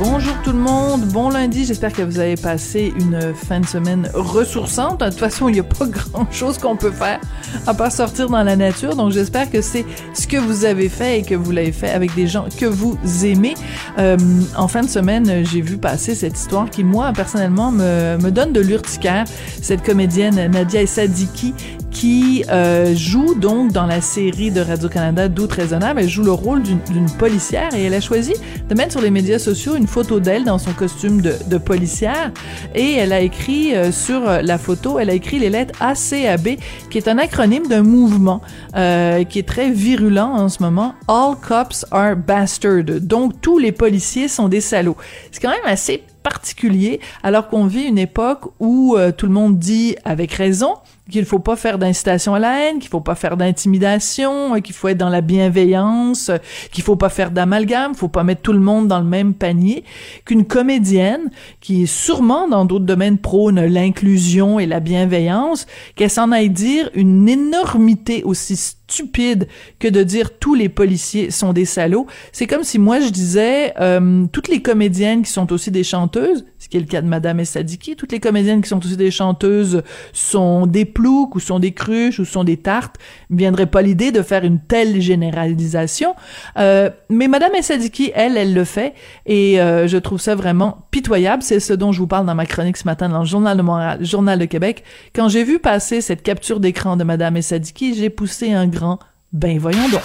Bonjour tout le monde, bon lundi, j'espère que vous avez passé une fin de semaine ressourçante. De toute façon, il n'y a pas grand-chose qu'on peut faire à part sortir dans la nature, donc j'espère que c'est ce que vous avez fait et que vous l'avez fait avec des gens que vous aimez. Euh, en fin de semaine, j'ai vu passer cette histoire qui, moi, personnellement, me, donne de l'urticaire. Cette comédienne Nadia Sadiki qui euh, joue donc dans la série de Radio-Canada Doute raisonnable. Elle joue le rôle d'une policière et elle a choisi de mettre sur les médias sociaux une photo d'elle dans son costume de, de, policière et elle a écrit euh, sur la photo, elle a écrit les lettres ACAB qui est un acronyme d'un mouvement euh, qui est très virulent en ce moment. All cops are bastards. Donc tous les policiers sont des salauds. C'est quand même assez particulier alors qu'on vit une époque où euh, tout le monde dit avec raison qu'il faut pas faire d'incitation à la haine, qu'il faut pas faire d'intimidation, qu'il faut être dans la bienveillance, qu'il faut pas faire d'amalgame, faut pas mettre tout le monde dans le même panier, qu'une comédienne qui est sûrement dans d'autres domaines prône l'inclusion et la bienveillance, qu'elle s'en aille dire une énormité aussi stupide que de dire tous les policiers sont des salauds. C'est comme si moi je disais euh, toutes les comédiennes qui sont aussi des chanteuses, ce qui est le cas de Madame Essadiki, toutes les comédiennes qui sont aussi des chanteuses sont des ploucs ou sont des cruches ou sont des tartes. Il ne viendrait pas l'idée de faire une telle généralisation. Euh, mais Madame Essadiki, elle, elle le fait et euh, je trouve ça vraiment pitoyable. C'est ce dont je vous parle dans ma chronique ce matin dans le Journal de Montréal, Journal de Québec. Quand j'ai vu passer cette capture d'écran de Madame Essadiki, j'ai poussé un grand ben voyons donc.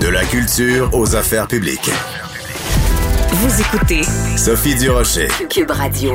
De la culture aux affaires publiques. Vous écoutez Sophie Durocher. Cube Radio.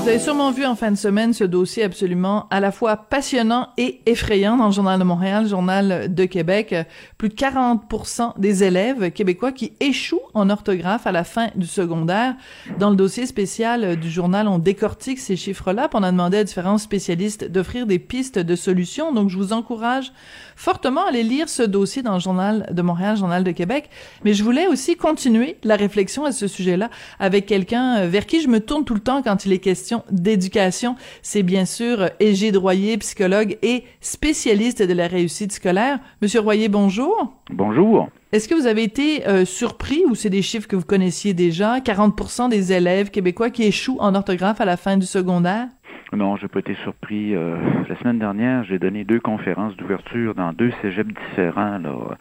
Vous avez sûrement vu en fin de semaine ce dossier absolument à la fois passionnant et effrayant dans le Journal de Montréal, le Journal de Québec. Plus de 40 des élèves québécois qui échouent en orthographe à la fin du secondaire. Dans le dossier spécial du journal, on décortique ces chiffres-là, on a demandé à différents spécialistes d'offrir des pistes de solutions. Donc, je vous encourage fortement à aller lire ce dossier dans le Journal de Montréal, le Journal de Québec. Mais je voulais aussi continuer la réflexion à ce sujet-là avec quelqu'un vers qui je me tourne tout le temps quand il est question d'éducation. C'est bien sûr Égide Royer, psychologue et spécialiste de la réussite scolaire. Monsieur Royer, bonjour. Bonjour. Est-ce que vous avez été euh, surpris ou c'est des chiffres que vous connaissiez déjà? 40% des élèves québécois qui échouent en orthographe à la fin du secondaire? Non, j'ai pas été surpris. Euh, la semaine dernière, j'ai donné deux conférences d'ouverture dans deux cégeps différents. Là.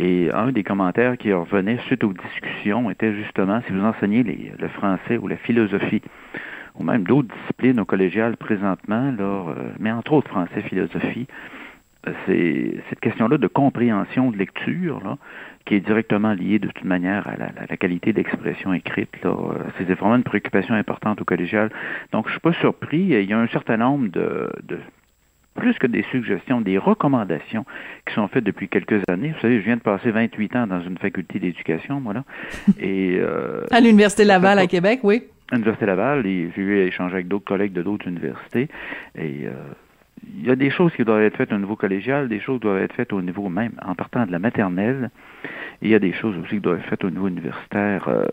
Et un des commentaires qui revenait suite aux discussions était justement si vous enseignez le français ou la philosophie, ou même d'autres disciplines au collégial présentement, là, euh, mais entre autres français, philosophie, c'est cette question-là de compréhension de lecture, là, qui est directement liée de toute manière à la, la qualité d'expression écrite. Là. C'est vraiment une préoccupation importante au collégial. Donc, je suis pas surpris. Il y a un certain nombre de, de plus que des suggestions, des recommandations qui sont faites depuis quelques années. Vous savez, je viens de passer 28 ans dans une faculté d'éducation, moi là. Et euh, à l'université Laval à Québec, oui. À l'université Laval, et j'ai eu à échanger avec d'autres collègues de d'autres universités. Et euh, il y a des choses qui doivent être faites au niveau collégial, des choses qui doivent être faites au niveau même en partant de la maternelle. Et il y a des choses aussi qui doivent être faites au niveau universitaire. Euh,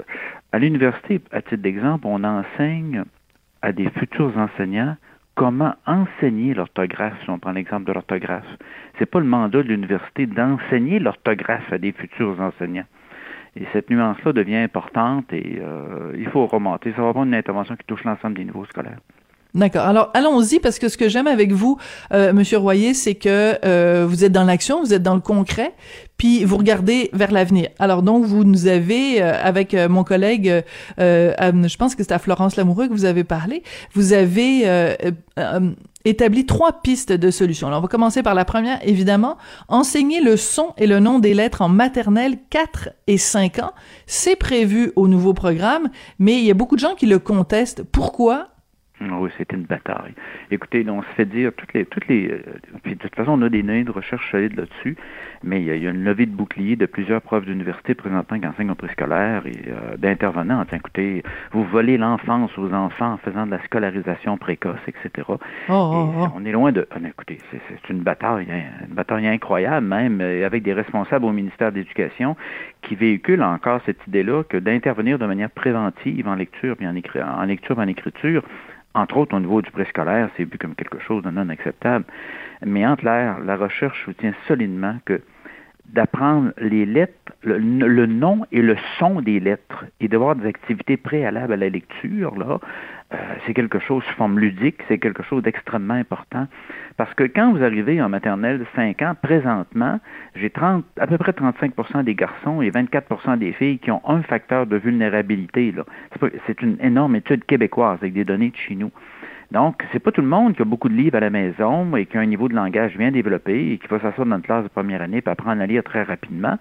à l'université, à titre d'exemple, on enseigne à des futurs enseignants comment enseigner l'orthographe, si on prend l'exemple de l'orthographe. C'est pas le mandat de l'université d'enseigner l'orthographe à des futurs enseignants. Et cette nuance-là devient importante et euh, il faut remonter. Ça va prendre une intervention qui touche l'ensemble des niveaux scolaires. D'accord. Alors allons-y parce que ce que j'aime avec vous, euh, Monsieur Royer, c'est que euh, vous êtes dans l'action, vous êtes dans le concret, puis vous regardez vers l'avenir. Alors donc vous nous avez, euh, avec euh, mon collègue, euh, je pense que c'est à Florence Lamoureux que vous avez parlé, vous avez établi trois pistes de solutions. Alors on va commencer par la première, évidemment, enseigner le son et le nom des lettres en maternelle 4 et 5 ans. C'est prévu au nouveau programme, mais il y a beaucoup de gens qui le contestent. Pourquoi Oui, c'était une bataille. Écoutez, on se fait dire toutes les, toutes les, euh, puis de toute façon, on a des données de recherche solides là-dessus, mais il y, a, une levée de boucliers de plusieurs profs d'université présentant qui enseignent au préscolaire et euh, d'intervenants. écoutez, vous volez l'enfance aux enfants en faisant de la scolarisation précoce, etc. Oh, oh, oh. On est loin de. Ah, écoutez, c'est une bataille, hein, une bataille incroyable, même euh, avec des responsables au ministère de l'Éducation qui véhiculent encore cette idée-là que d'intervenir de manière préventive en lecture, puis en, en lecture, en écriture entre autres au niveau du préscolaire, c'est vu comme quelque chose de non acceptable. Mais entre l'air, la recherche soutient solidement que d'apprendre les lettres, le, nom et le son des lettres, et d'avoir des activités préalables à la lecture, là, euh, c'est quelque chose sous forme ludique, c'est quelque chose d'extrêmement important. Parce que quand vous arrivez en maternelle de 5 ans, présentement, j'ai 30, à peu près 35% des garçons et 24% des filles qui ont un facteur de vulnérabilité. C'est une énorme étude québécoise avec des données de chez nous. Donc, c'est pas tout le monde qui a beaucoup de livres à la maison et qui a un niveau de langage bien développé et qui va s'asseoir dans une classe de première année et apprendre à lire très rapidement.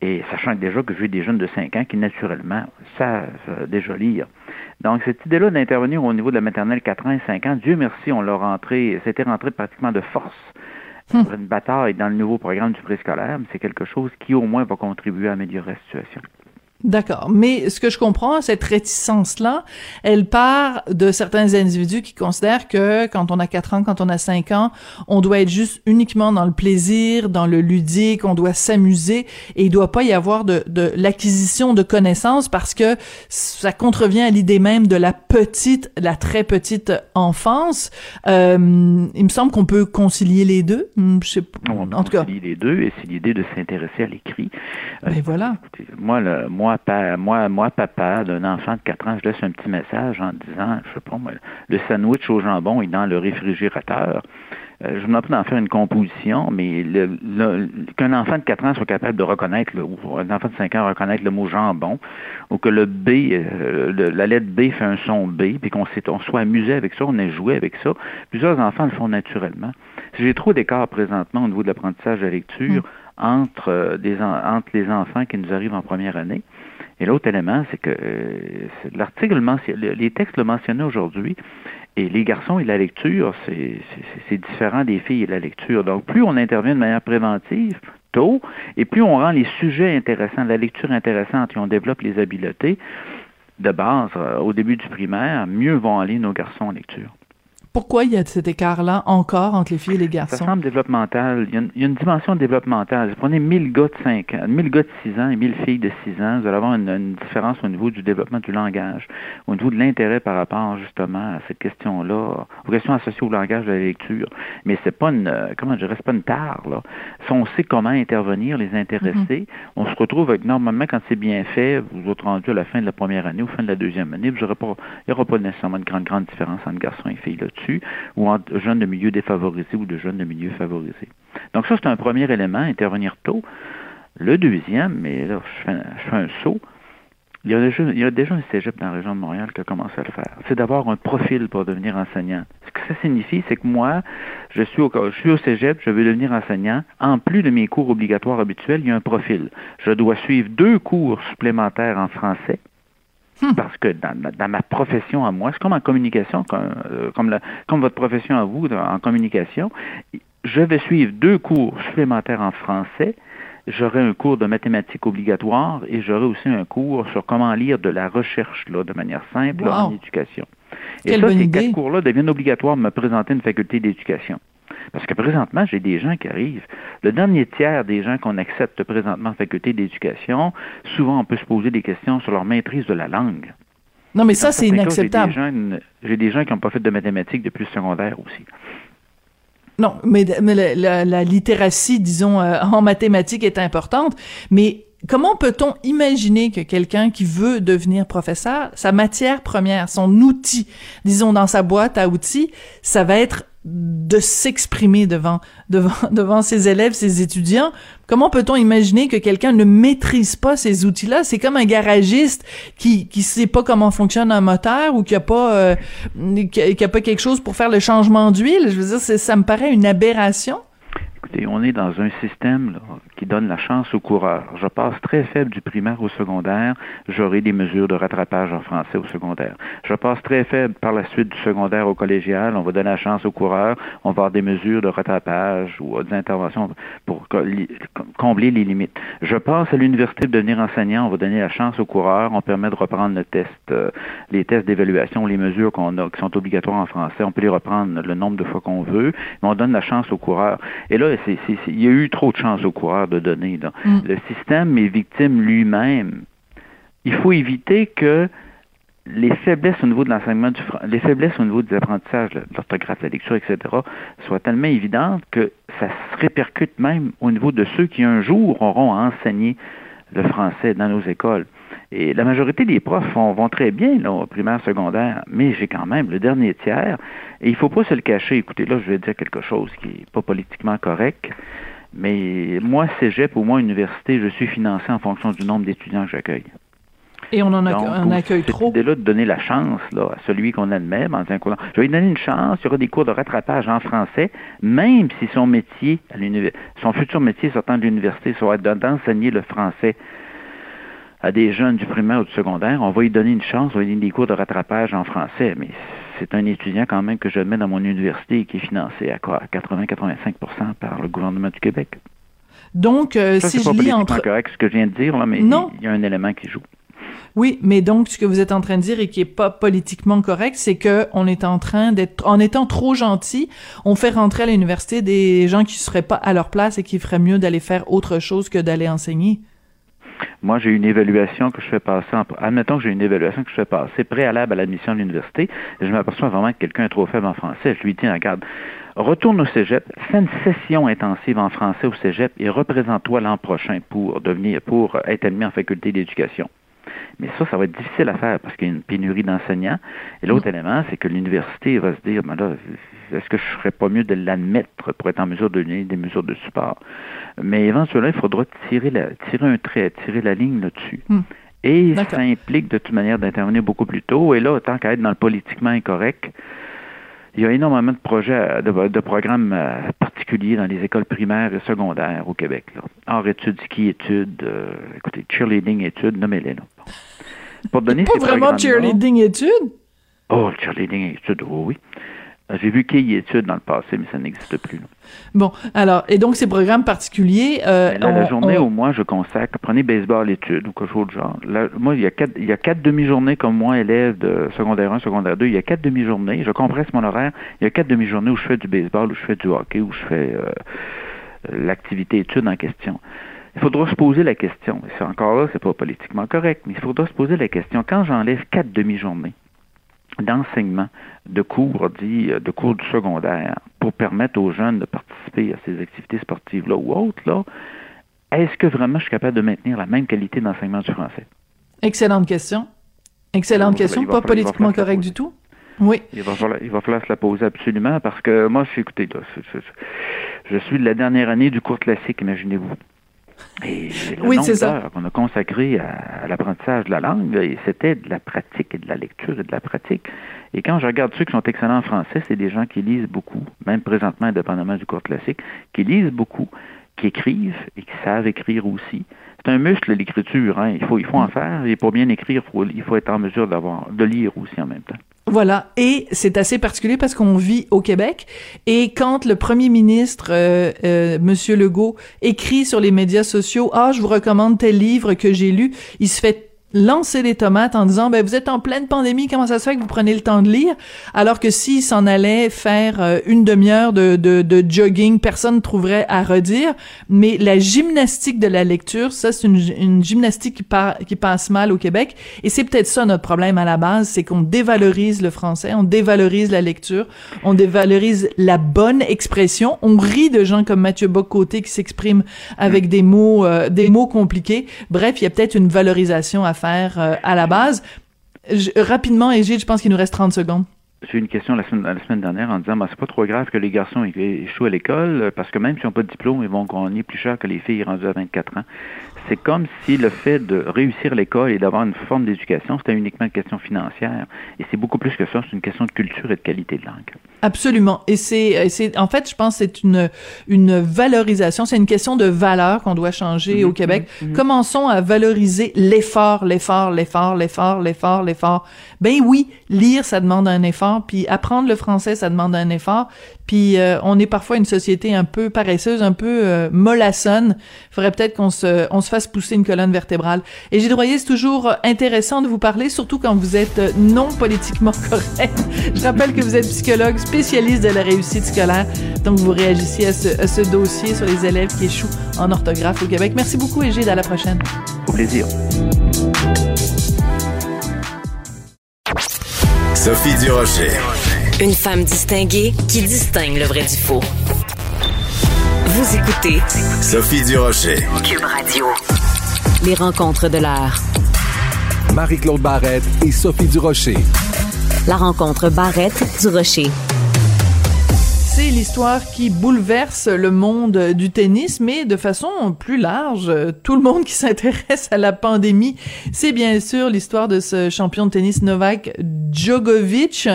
Et sachant déjà que j'ai des jeunes de 5 ans qui, naturellement, savent euh, déjà lire. Donc, cette idée-là d'intervenir au niveau de la maternelle 4 ans et 5 ans, Dieu merci, on l'a rentré, c'était rentré pratiquement de force. Hum. Une bataille dans le nouveau programme du préscolaire, mais c'est quelque chose qui, au moins, va contribuer à améliorer la situation. D'accord. Mais ce que je comprends, cette réticence-là, elle part de certains individus qui considèrent que quand on a 4 ans, quand on a 5 ans, on doit être juste uniquement dans le plaisir, dans le ludique, on doit s'amuser et il doit pas y avoir de, de l'acquisition de connaissances parce que ça contrevient à l'idée même de la petite, la très petite enfance. Euh, il me semble qu'on peut concilier les deux. Hmm, je sais pas. On en tout cas. les deux et c'est l'idée de s'intéresser à l'écrit. Mais ben voilà. moi, le, moi, moi, moi, papa d'un enfant de 4 ans, je laisse un petit message en disant, je sais pas moi, le sandwich au jambon est dans le réfrigérateur. Euh, je demande pas d'en faire une composition, mais qu'un enfant de 4 ans soit capable de reconnaître, le, ou un enfant de 5 ans reconnaître le mot jambon, ou que le B, euh, la lettre B fait un son B, puis qu'on on soit amusé avec ça, on ait joué avec ça. Plusieurs enfants le font naturellement. J'ai trop d'écart présentement au niveau de l'apprentissage de la lecture mm. entre, euh, des, entre les enfants qui nous arrivent en première année et l'autre élément, c'est que euh, l'article, les textes le mentionnaient aujourd'hui, et les garçons et la lecture, c'est différent des filles et la lecture. Donc, plus on intervient de manière préventive, tôt, et plus on rend les sujets intéressants, la lecture intéressante, et on développe les habiletés de base euh, au début du primaire, mieux vont aller nos garçons en lecture. Pourquoi il y a cet écart-là encore entre les filles et les garçons? Ça semble développemental. Il y a une, il y a une dimension développementale. prenez 1000 gars de 5 ans, 1000 gars de 6 ans et 1000 filles de 6 ans, vous allez avoir une, différence au niveau du développement du langage, au niveau de l'intérêt par rapport justement à cette question-là, aux questions associées au langage de la lecture. Mais c'est pas une, comment je dirais, c'est pas une tare, là. Si on sait comment intervenir, les intéresser, mm-hmm. on se retrouve avec, normalement, quand c'est bien fait, vous êtes rendu à la fin de la première année, ou fin de la deuxième année, vous aurez pas, il n'y aura pas nécessairement une grande, grande différence entre garçons et filles là-dessus ou entre jeunes de milieux défavorisés ou de jeunes de milieux favorisés. Donc ça, c'est un premier élément, intervenir tôt. Le deuxième, mais là, je fais, un saut, il y, a déjà, il un cégep dans la région de Montréal qui a commencé à le faire. C'est d'avoir un profil pour devenir enseignant. Ce que ça signifie, c'est que moi, je suis, au, je suis au cégep, je veux devenir enseignant. En plus de mes cours obligatoires habituels, il y a un profil. Je dois suivre deux cours supplémentaires en français. Parce que dans, ma profession à moi, c'est comme en communication, comme, euh, comme, votre profession à vous en communication, je vais suivre deux cours supplémentaires en français, j'aurai un cours de mathématiques obligatoire et j'aurai aussi un cours sur comment lire de la recherche là, de manière simple en éducation. Et ça, ces quatre cours-là deviennent obligatoires de me présenter une faculté d'éducation. Parce que présentement, j'ai des gens qui arrivent. Le dernier tiers des gens qu'on accepte présentement en faculté d'éducation, souvent on peut se poser des questions sur leur maîtrise de la langue. Non, mais ça, c'est inacceptable. J'ai des, gens qui n'ont pas fait de mathématiques depuis le secondaire aussi. Non, mais, la, littératie, disons, euh, en mathématiques est importante, mais comment peut-on imaginer que quelqu'un qui veut devenir professeur, sa matière première, son outil, disons dans sa boîte à outils, ça va être de s'exprimer devant, devant, devant ses élèves, ses étudiants. Comment peut-on imaginer que quelqu'un ne maîtrise pas ces outils-là? C'est comme un garagiste qui, qui sait pas comment fonctionne un moteur ou qui a pas, euh, qui, a, pas quelque chose pour faire le changement d'huile? Je veux dire, ça me paraît une aberration. Écoutez, on est dans un système qui, donne la chance aux coureurs. Je passe très faible du primaire au secondaire, j'aurai des mesures de rattrapage en français au secondaire. Je passe très faible par la suite du secondaire au collégial, on va donner la chance aux coureurs, on va avoir des mesures de rattrapage ou des interventions pour combler les limites. Je passe à l'université de devenir enseignant, on va donner la chance aux coureurs, on permet de reprendre le test, euh, les tests d'évaluation, les mesures qu'on a, qui sont obligatoires en français, on peut les reprendre le nombre de fois qu'on veut, mais on donne la chance aux coureurs. Et là, il y a eu trop de chance aux coureurs de donner. Mm. Le système est victime lui-même. Il faut éviter que les faiblesses au niveau de l'enseignement, du, les faiblesses au niveau des apprentissages, l'orthographe, la lecture, etc., soient tellement évidentes que ça se répercute même au niveau de ceux qui un jour auront à enseigner le français dans nos écoles. Et la majorité des profs vont, très bien là, au primaire, secondaire, mais j'ai quand même le dernier tiers. Et il ne faut pas se le cacher. Écoutez, là, je vais dire quelque chose qui n'est pas politiquement correct. Mais moi, cégep ou moi, université, je suis financé en fonction du nombre d'étudiants que j'accueille. Et on en a, accueille trop? C'est là de donner la chance là, à celui qu'on admet un cours. Je vais lui donner une chance, il y aura des cours de rattrapage en français, même si son métier, à son futur métier sortant de l'université sera d'enseigner le français à des jeunes du primaire ou du secondaire, on va lui donner une chance, on va lui donner des cours de rattrapage en français, mais c'est un étudiant quand même que je mets dans mon université et qui est financé à quoi 80-85% par le gouvernement du Québec. Donc, euh, si je lis entre... correct ce que je viens de dire, là, mais non. il y a un élément qui joue. Oui, mais donc ce que vous êtes en train de dire et qui est pas politiquement correct, c'est que on est en train d'être, en étant trop gentil, on fait rentrer à l'université des gens qui seraient pas à leur place et qui feraient mieux d'aller faire autre chose que d'aller enseigner. Moi, j'ai une évaluation que je fais passer. En, admettons que j'ai une évaluation que je fais passer préalable à l'admission à l'université. Et je m'aperçois vraiment que quelqu'un est trop faible en français. Je lui dis, regarde, retourne au cégep, fais une session intensive en français au cégep et représente-toi l'an prochain pour devenir, pour être admis en faculté d'éducation. Mais ça, ça va être difficile à faire parce qu'il y a une pénurie d'enseignants. Et l'autre élément, c'est que l'université va se dire, ben là, est-ce que je ne ferais pas mieux de l'admettre pour être en mesure de donner des mesures de support? Mais éventuellement, il faudra tirer, la, tirer un trait, tirer la ligne là-dessus. Hmm. Et ça implique de toute manière d'intervenir beaucoup plus tôt. Et là, tant qu'à être dans le politiquement incorrect, il y a énormément de projets, de, programmes euh, particuliers dans les écoles primaires et secondaires au Québec. Là. Hors études, ski études, euh, écoutez, cheerleading études, nommez-les là. Pour donner pas vraiment cheerleading études? Oh, cheerleading études, oh oui. J'ai vu qu'il y études dans le passé, mais ça n'existe plus. Bon, alors, et donc ces programmes particuliers... Euh, la journée au moins, je consacre, prenez baseball études ou quelque chose de genre. moi, il y a quatre, il y a quatre demi-journées comme moi, élève de secondaire 1, secondaire 2, il y a quatre demi-journées, je compresse mon horaire, il y a quatre demi-journées où je fais du baseball, où je fais du hockey, où je fais euh, l'activité études en question. Il faudra se poser la question, c'est encore là, c'est pas politiquement correct, mais il faudra se poser la question, quand j'enlève quatre demi-journées, d'enseignement de cours dit de cours du secondaire pour permettre aux jeunes de participer à ces activités sportives là ou autres là est-ce que vraiment je suis capable de maintenir la même qualité d'enseignement du français? Excellente question. Excellente question, pas politiquement correct du tout. Oui. Il va, falloir, il va falloir se la poser absolument parce que moi, je, écoutez, je suis de la dernière année du cours classique, imaginez-vous. Et le oui, nombre qu'on a consacré à, l'apprentissage de la langue, c'était de la pratique et de la lecture et de la pratique. Et quand je regarde ceux qui sont excellents en français, c'est des gens qui lisent beaucoup, même présentement, indépendamment du cours classique, qui lisent beaucoup, qui écrivent et qui savent écrire aussi. C'est un muscle, l'écriture. Hein. Il, faut, il faut en faire. Et pour bien écrire, il faut être en mesure d'avoir, de lire aussi en même temps. Voilà, et c'est assez particulier parce qu'on vit au Québec et quand le premier ministre euh, euh, Monsieur Legault écrit sur les médias sociaux "Ah, je vous recommande tel livre que j'ai lu", il se fait lancer les tomates en disant ben vous êtes en pleine pandémie comment ça se fait que vous prenez le temps de lire? Alors que s'il s'en allait faire euh, une demi-heure de, de, de, jogging personne ne trouverait à redire. Mais la gymnastique de la lecture ça c'est une, une, gymnastique qui, qui passe mal au Québec. Et c'est peut-être ça notre problème à la base c'est qu'on dévalorise le français on dévalorise la lecture on dévalorise la bonne expression. On rit de gens comme Mathieu Bocoté qui s'expriment avec des mots euh, des mots compliqués. Bref il y a peut-être une valorisation à faire euh, à la base. rapidement, Égide, je pense qu'il nous reste 30 secondes. j'ai eu une question la semaine, la semaine dernière en disant bah, c'est pas trop grave que les garçons échouent à l'école parce que même s'ils n'ont pas de diplôme, ils vont gagner plus cher que les filles rendues à 24 ans. C'est comme si le fait de réussir l'école et d'avoir une forme d'éducation, c'était uniquement une question financière. Et c'est beaucoup plus que ça, c'est une question de culture et de qualité de langue. Absolument. Et c'est, c'est en fait, je pense, c'est une une valorisation. C'est une question de valeur qu'on doit changer au mhm, Québec. Mhm, mhm. Commençons à valoriser l'effort, l'effort, l'effort, l'effort, l'effort, l'effort. Ben oui, lire, ça demande un effort, puis apprendre le français, ça demande un effort. Puis euh, on est parfois une société un peu paresseuse, un peu euh, mollassonne. Faudrait peut-être qu'on se, on se fasse pousser une colonne vertébrale. Et Gilles Droyer, c'est toujours intéressant de vous parler, surtout quand vous êtes non politiquement correct. Je rappelle que vous êtes psychologue, spécialiste de la réussite scolaire. Donc vous réagissez à ce, à ce dossier sur les élèves qui échouent en orthographe au Québec. Merci beaucoup, Égide. À la prochaine. Au plaisir. Sophie Durocher. Une femme distinguée qui distingue le vrai du faux. Vous écoutez Sophie Durocher. Cube Radio. Les rencontres de l'art. Marie-Claude Barrette et Sophie Durocher. La rencontre Barrette-Durocher c'est l'histoire qui bouleverse le monde du tennis, mais de façon plus large. Tout le monde qui s'intéresse à la pandémie, c'est bien sûr l'histoire de ce champion de tennis Novak Djokovic,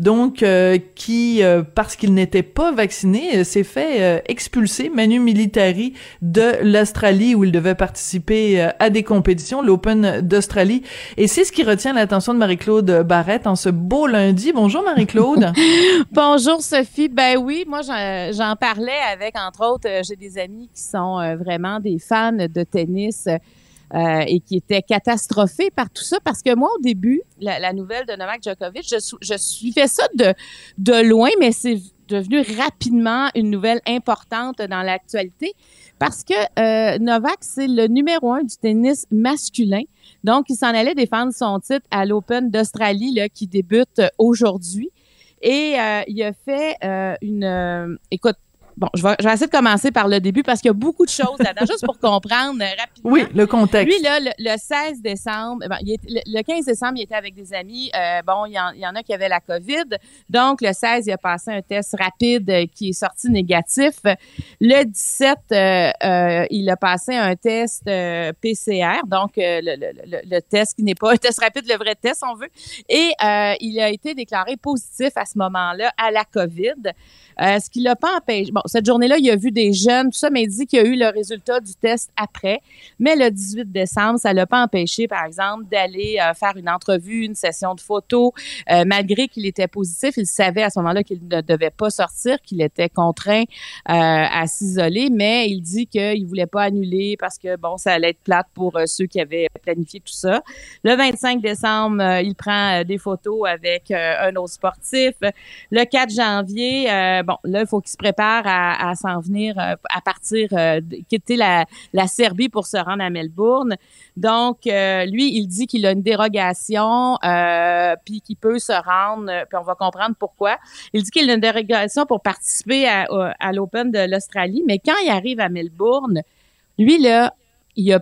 donc euh, qui, euh, parce qu'il n'était pas vacciné, euh, s'est fait expulser manu militari de l'Australie où il devait participer à des compétitions, l'Open d'Australie. Et c'est ce qui retient l'attention de Marie-Claude Barrette en ce beau lundi. Bonjour Marie-Claude. Bonjour Sophie. Ben oui, moi j'en parlais avec, entre autres, euh, j'ai des amis qui sont euh, vraiment des fans de tennis euh, et qui étaient catastrophés par tout ça parce que moi, au début, la, nouvelle de Novak Djokovic, je, suivais ça de, de loin, mais c'est devenu rapidement une nouvelle importante dans l'actualité parce que Novak, c'est le numéro un du tennis masculin. Donc, il s'en allait défendre son titre à l'Open d'Australie qui débute aujourd'hui. Et euh, il a fait euh, une... Euh, écoute, Bon, je vais, je vais, essayer de commencer par le début parce qu'il y a beaucoup de choses là-dedans, juste pour comprendre rapidement. Oui, le contexte. Lui, là, le, 16 décembre, il le, 15 décembre, il était avec des amis. bon, il y, en, il y, en, a qui avaient la COVID. Donc, le 16, il a passé un test rapide qui est sorti négatif. Le 17, il a passé un test PCR, donc le, le, le, test qui n'est pas un test rapide, le vrai test, on veut. Et il a été déclaré positif à ce moment-là à la COVID. Euh, ce qui l'a pas empêché. Bon, cette journée-là, il a vu des jeunes, tout ça, mais il dit qu'il y a eu le résultat du test après. Mais le 18 décembre, ça l'a pas empêché, par exemple, d'aller euh, faire une entrevue, une session de photos. Euh, malgré qu'il était positif, il savait à ce moment-là qu'il ne devait pas sortir, qu'il était contraint à s'isoler, mais il dit qu'il voulait pas annuler parce que, bon, ça allait être plate pour ceux qui avaient planifié tout ça. Le 25 décembre, il prend des photos avec un autre sportif. Le 4 janvier, bon, là, il faut qu'il se prépare à, s'en venir, euh, à partir, euh, quitter la, Serbie pour se rendre à Melbourne. Donc, euh, lui, il dit qu'il a une dérogation, puis qu'il peut se rendre, puis on va comprendre pourquoi. Il dit qu'il a une dérogation pour participer à, à l'Open de l'Australie, mais quand il arrive à Melbourne, lui, là, il n'y a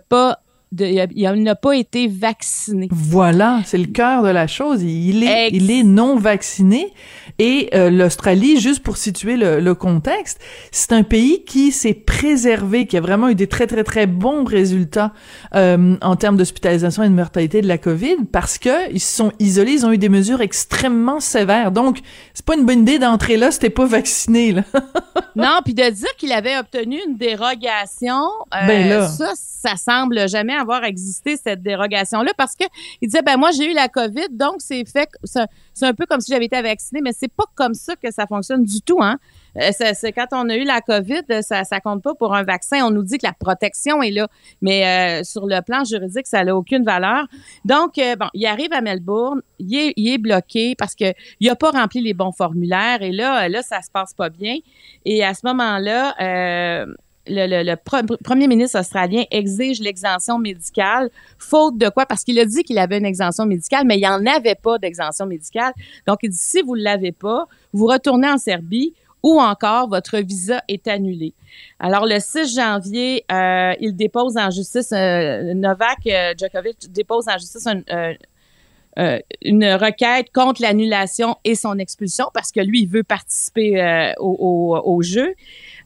il n'a pas été vacciné. Voilà, c'est le cœur de la chose. Il est, il est non vacciné. Et euh, l'Australie, juste pour situer le, le contexte, c'est un pays qui s'est préservé, qui a vraiment eu des très très très bons résultats euh, en termes d'hospitalisation et de mortalité de la COVID, parce que ils se sont isolés, ils ont eu des mesures extrêmement sévères. Donc, c'est pas une bonne idée d'entrer là si t'es pas vacciné. Là. non, puis de dire qu'il avait obtenu une dérogation, euh, ben là. ça, ça semble jamais avoir existé cette dérogation là parce que il disait ben moi j'ai eu la Covid donc c'est fait c'est un peu comme si j'avais été vacciné mais c'est pas comme ça que ça fonctionne du tout hein. Euh, c'est quand on a eu la COVID, ça, ça compte pas pour un vaccin. On nous dit que la protection est là, mais euh, sur le plan juridique, ça n'a aucune valeur. Donc, euh, bon, il arrive à Melbourne, il est, il est bloqué parce que il a pas rempli les bons formulaires et là, là, ça se passe pas bien. Et à ce moment-là, le, premier ministre australien exige l'exemption médicale, faute de quoi? Parce qu'il a dit qu'il avait une exemption médicale, mais il n'y en avait pas d'exemption médicale. Donc, il dit, si vous ne l'avez pas, vous retournez en Serbie ou encore votre visa est annulé. Alors, le 6 janvier, euh, il dépose en justice, euh, Novak euh, Djokovic dépose en justice un, une requête contre l'annulation et son expulsion parce que lui, il veut participer au, jeu.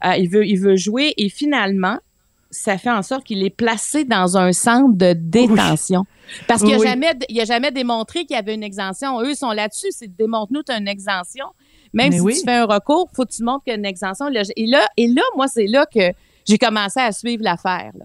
Euh, il, veut, il veut jouer et finalement, ça fait en sorte qu'il est placé dans un centre de détention. Parce qu'il n'a Oui. jamais, il a jamais démontré qu'il y avait une exemption. Eux sont là-dessus, c'est démontre-nous une exemption. Même Mais si oui. tu fais un recours, faut que tu montres qu'il y a une exemption. Et là, et là, moi, c'est là que j'ai commencé à suivre l'affaire. Tu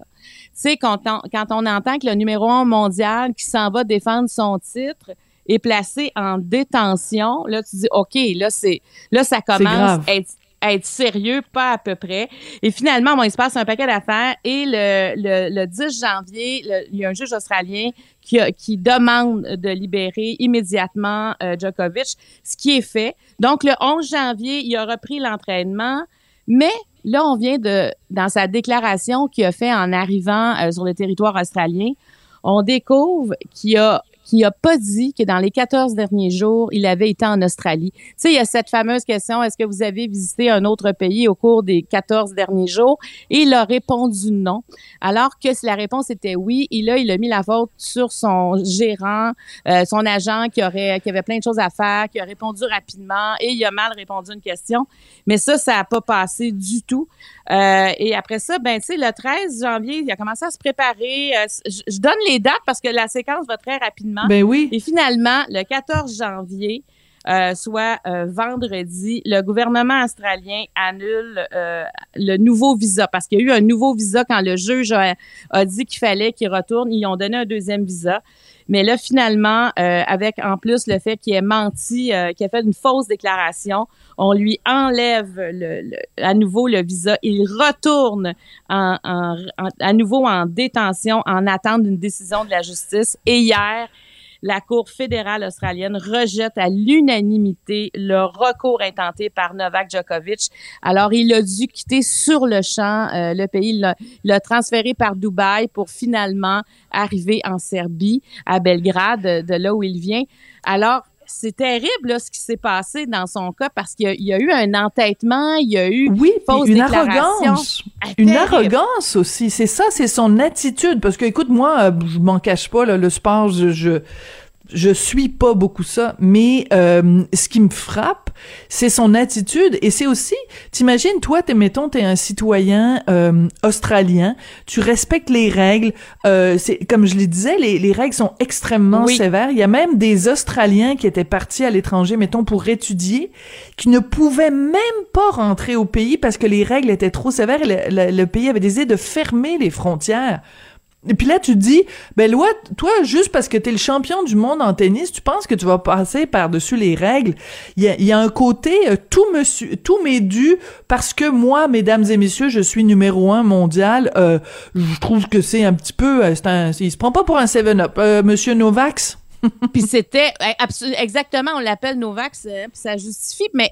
sais, quand on, quand on entend que le numéro un mondial qui s'en va défendre son titre est placé en détention, là, tu dis, OK, là, c'est, là, ça commence à être, être sérieux, pas à peu près. Et finalement, bon, il se passe un paquet d'affaires et le, le, le 10 janvier, il y a un juge australien qui, a- qui demande de libérer immédiatement euh, Djokovic, ce qui est fait. Donc, le 11 janvier, il a repris l'entraînement, mais là, on vient de, dans sa déclaration qu'il a fait en arrivant euh, sur le territoire australien, on découvre qu'il a qu'il a pas dit que dans les 14 derniers jours, il avait été en Australie. Tu sais, il y a cette fameuse question, est-ce que vous avez visité un autre pays au cours des 14 derniers jours? Et il a répondu non. Alors que si la réponse était oui, et là, il a mis la faute sur son gérant, euh, son agent qui aurait, qui avait plein de choses à faire, qui a répondu rapidement et il a mal répondu à une question. Mais ça, ça n'a pas passé du tout. Euh, et après ça, ben, tu sais, le 13 janvier, il a commencé à se préparer. Euh, je donne les dates parce que la séquence va très rapidement. Ben oui. Et finalement, le 14 janvier, euh, soit euh, vendredi, le gouvernement australien annule euh, le nouveau visa parce qu'il y a eu un nouveau visa quand le juge a, a dit qu'il fallait qu'il retourne. Ils ont donné un deuxième visa. Mais là, finalement, euh, avec en plus le fait qu'il ait menti, euh, qu'il a fait une fausse déclaration, on lui enlève le, le- à nouveau le visa. Il retourne en, en- en- à nouveau en détention en attente d'une décision de la justice. Et hier, la Cour fédérale australienne rejette à l'unanimité le recours intenté par Novak Djokovic. Alors, il a dû quitter sur le champ euh, le pays. Il l'a- transféré par Dubaï pour finalement arriver en Serbie, à Belgrade, de, de là où il vient. Alors, c'est terrible là, ce qui s'est passé dans son cas parce qu'il y a- il y, a eu un entêtement, il y a eu Oui, puis fausse une arrogance. Ah, Une arrogance aussi, c'est ça, c'est son attitude. Parce que, écoute, moi, euh, je m'en cache pas, là, le sport, je, je, je suis pas beaucoup ça, mais euh, ce qui me frappe, c'est son attitude et c'est aussi, t'imagines, toi, t'es, mettons, t'es un citoyen euh, australien, tu respectes les règles, euh, c'est comme je le disais, les, les règles sont extrêmement Oui. sévères. Il y a même des Australiens qui étaient partis à l'étranger, mettons, pour étudier, qui ne pouvaient même pas rentrer au pays parce que les règles étaient trop sévères et le, le- le pays avait décidé de fermer les frontières. Et puis là, tu dis, ben loi, toi, juste parce que t'es le champion du monde en tennis, tu penses que tu vas passer par-dessus les règles. Il y a, un côté, euh, tout me tout m'est dû parce que moi, mesdames et messieurs, je suis numéro un mondial. Euh, je trouve que c'est un petit peu, euh, un, il se prend pas pour un 7-up. Euh, Monsieur Novax? Puis c'était eh, exactement, on l'appelle Novax, puis ça justifie, mais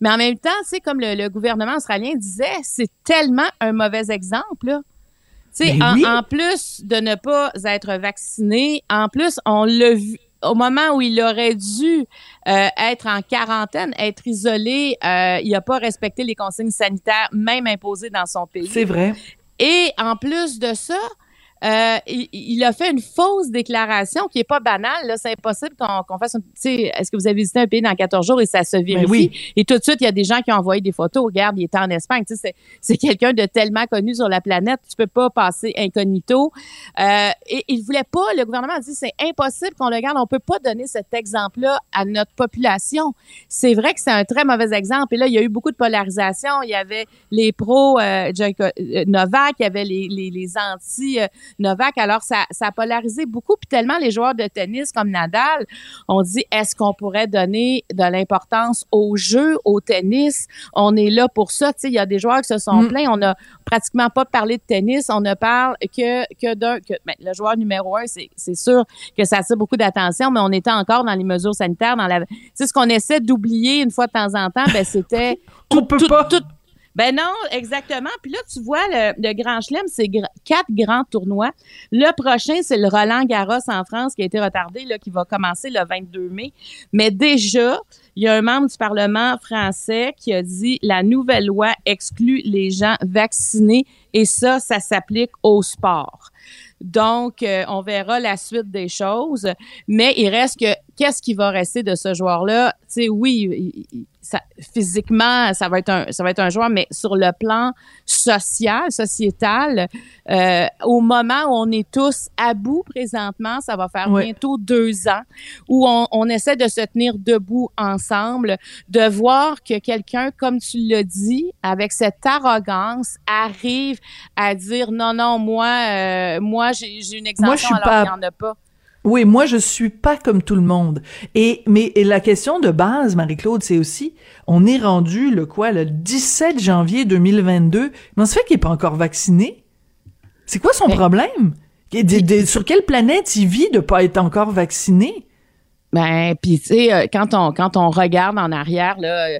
mais en même temps, c'est comme le, le gouvernement australien disait, c'est tellement un mauvais exemple. Là. Tu sais, Ben en, oui. en plus de ne pas être vacciné, en plus, on l'a vu au moment où il aurait dû euh, être en quarantaine, être isolé, euh, il n'a pas respecté les consignes sanitaires, même imposées dans son pays. C'est vrai. Et en plus de ça, euh, il, il a fait une fausse déclaration qui est pas banale. Là, c'est impossible qu'on qu'on fasse. une- Tu sais, est-ce que vous avez visité un pays dans 14 jours et ça se vérifie? Ben oui. Et tout de suite, il y a des gens qui ont envoyé des photos. Regarde, il était en Espagne. Tu sais, c'est- c'est quelqu'un de tellement connu sur la planète, tu peux pas passer incognito. Euh, et il voulait pas. Le gouvernement a dit c'est impossible qu'on le garde. On peut pas donner cet exemple-là à notre population. C'est vrai que c'est un très mauvais exemple. Et là, il y a eu beaucoup de polarisation. Il y avait les pros euh, euh, Novak, il y avait les, les, les anti euh, Novak. Alors, ça, ça a polarisé beaucoup. Puis tellement les joueurs de tennis comme Nadal ont dit, est-ce qu'on pourrait donner de l'importance au jeu, au tennis? On est là pour ça. Tu sais, il y a des joueurs qui se sont Mm. plaints. On n'a pratiquement pas parlé de tennis. On ne parle que, que d'un... Que, ben, le joueur numéro un, c'est c'est sûr que ça attire beaucoup d'attention, mais on était encore dans les mesures sanitaires. Dans la, tu sais, ce qu'on essaie d'oublier une fois de temps en temps, ben, c'était... On peut tout- pas. tout- ben non, exactement. Puis là, tu vois, le, Grand Chelem, c'est quatre grands tournois. Le prochain, c'est le Roland Garros en France qui a été retardé, qui va commencer le 22 mai. Mais déjà, il y a un membre du Parlement français qui a dit la nouvelle loi exclut les gens vaccinés et ça, ça s'applique au sport. Donc, euh, on verra la suite des choses. Mais il reste que qu'est-ce qui va rester de ce joueur-là? Tu sais, oui, ça, physiquement, ça va être un, ça va être un joueur, mais sur le plan social, sociétal, euh, au moment où on est tous à bout présentement, ça va faire bientôt deux ans, où on, on essaie de se tenir debout ensemble, de voir que quelqu'un, comme tu l'as dit, avec cette arrogance, arrive à dire non, non, moi, euh, moi, j'ai j'ai une exemption Moi, je suis alors pas- qu'il n'y en a pas. Oui, moi je suis pas comme tout le monde. Et mais et la question de base, Marie-Claude, c'est aussi on est rendu le quoi le 17 janvier 2022. Mais on se fait qu'il est pas encore vacciné. C'est quoi son Mais- problème? Et des- des- Sur quelle planète il vit de pas être encore vacciné? Ben, puis tu sais, euh, quand on quand on regarde en arrière là, euh,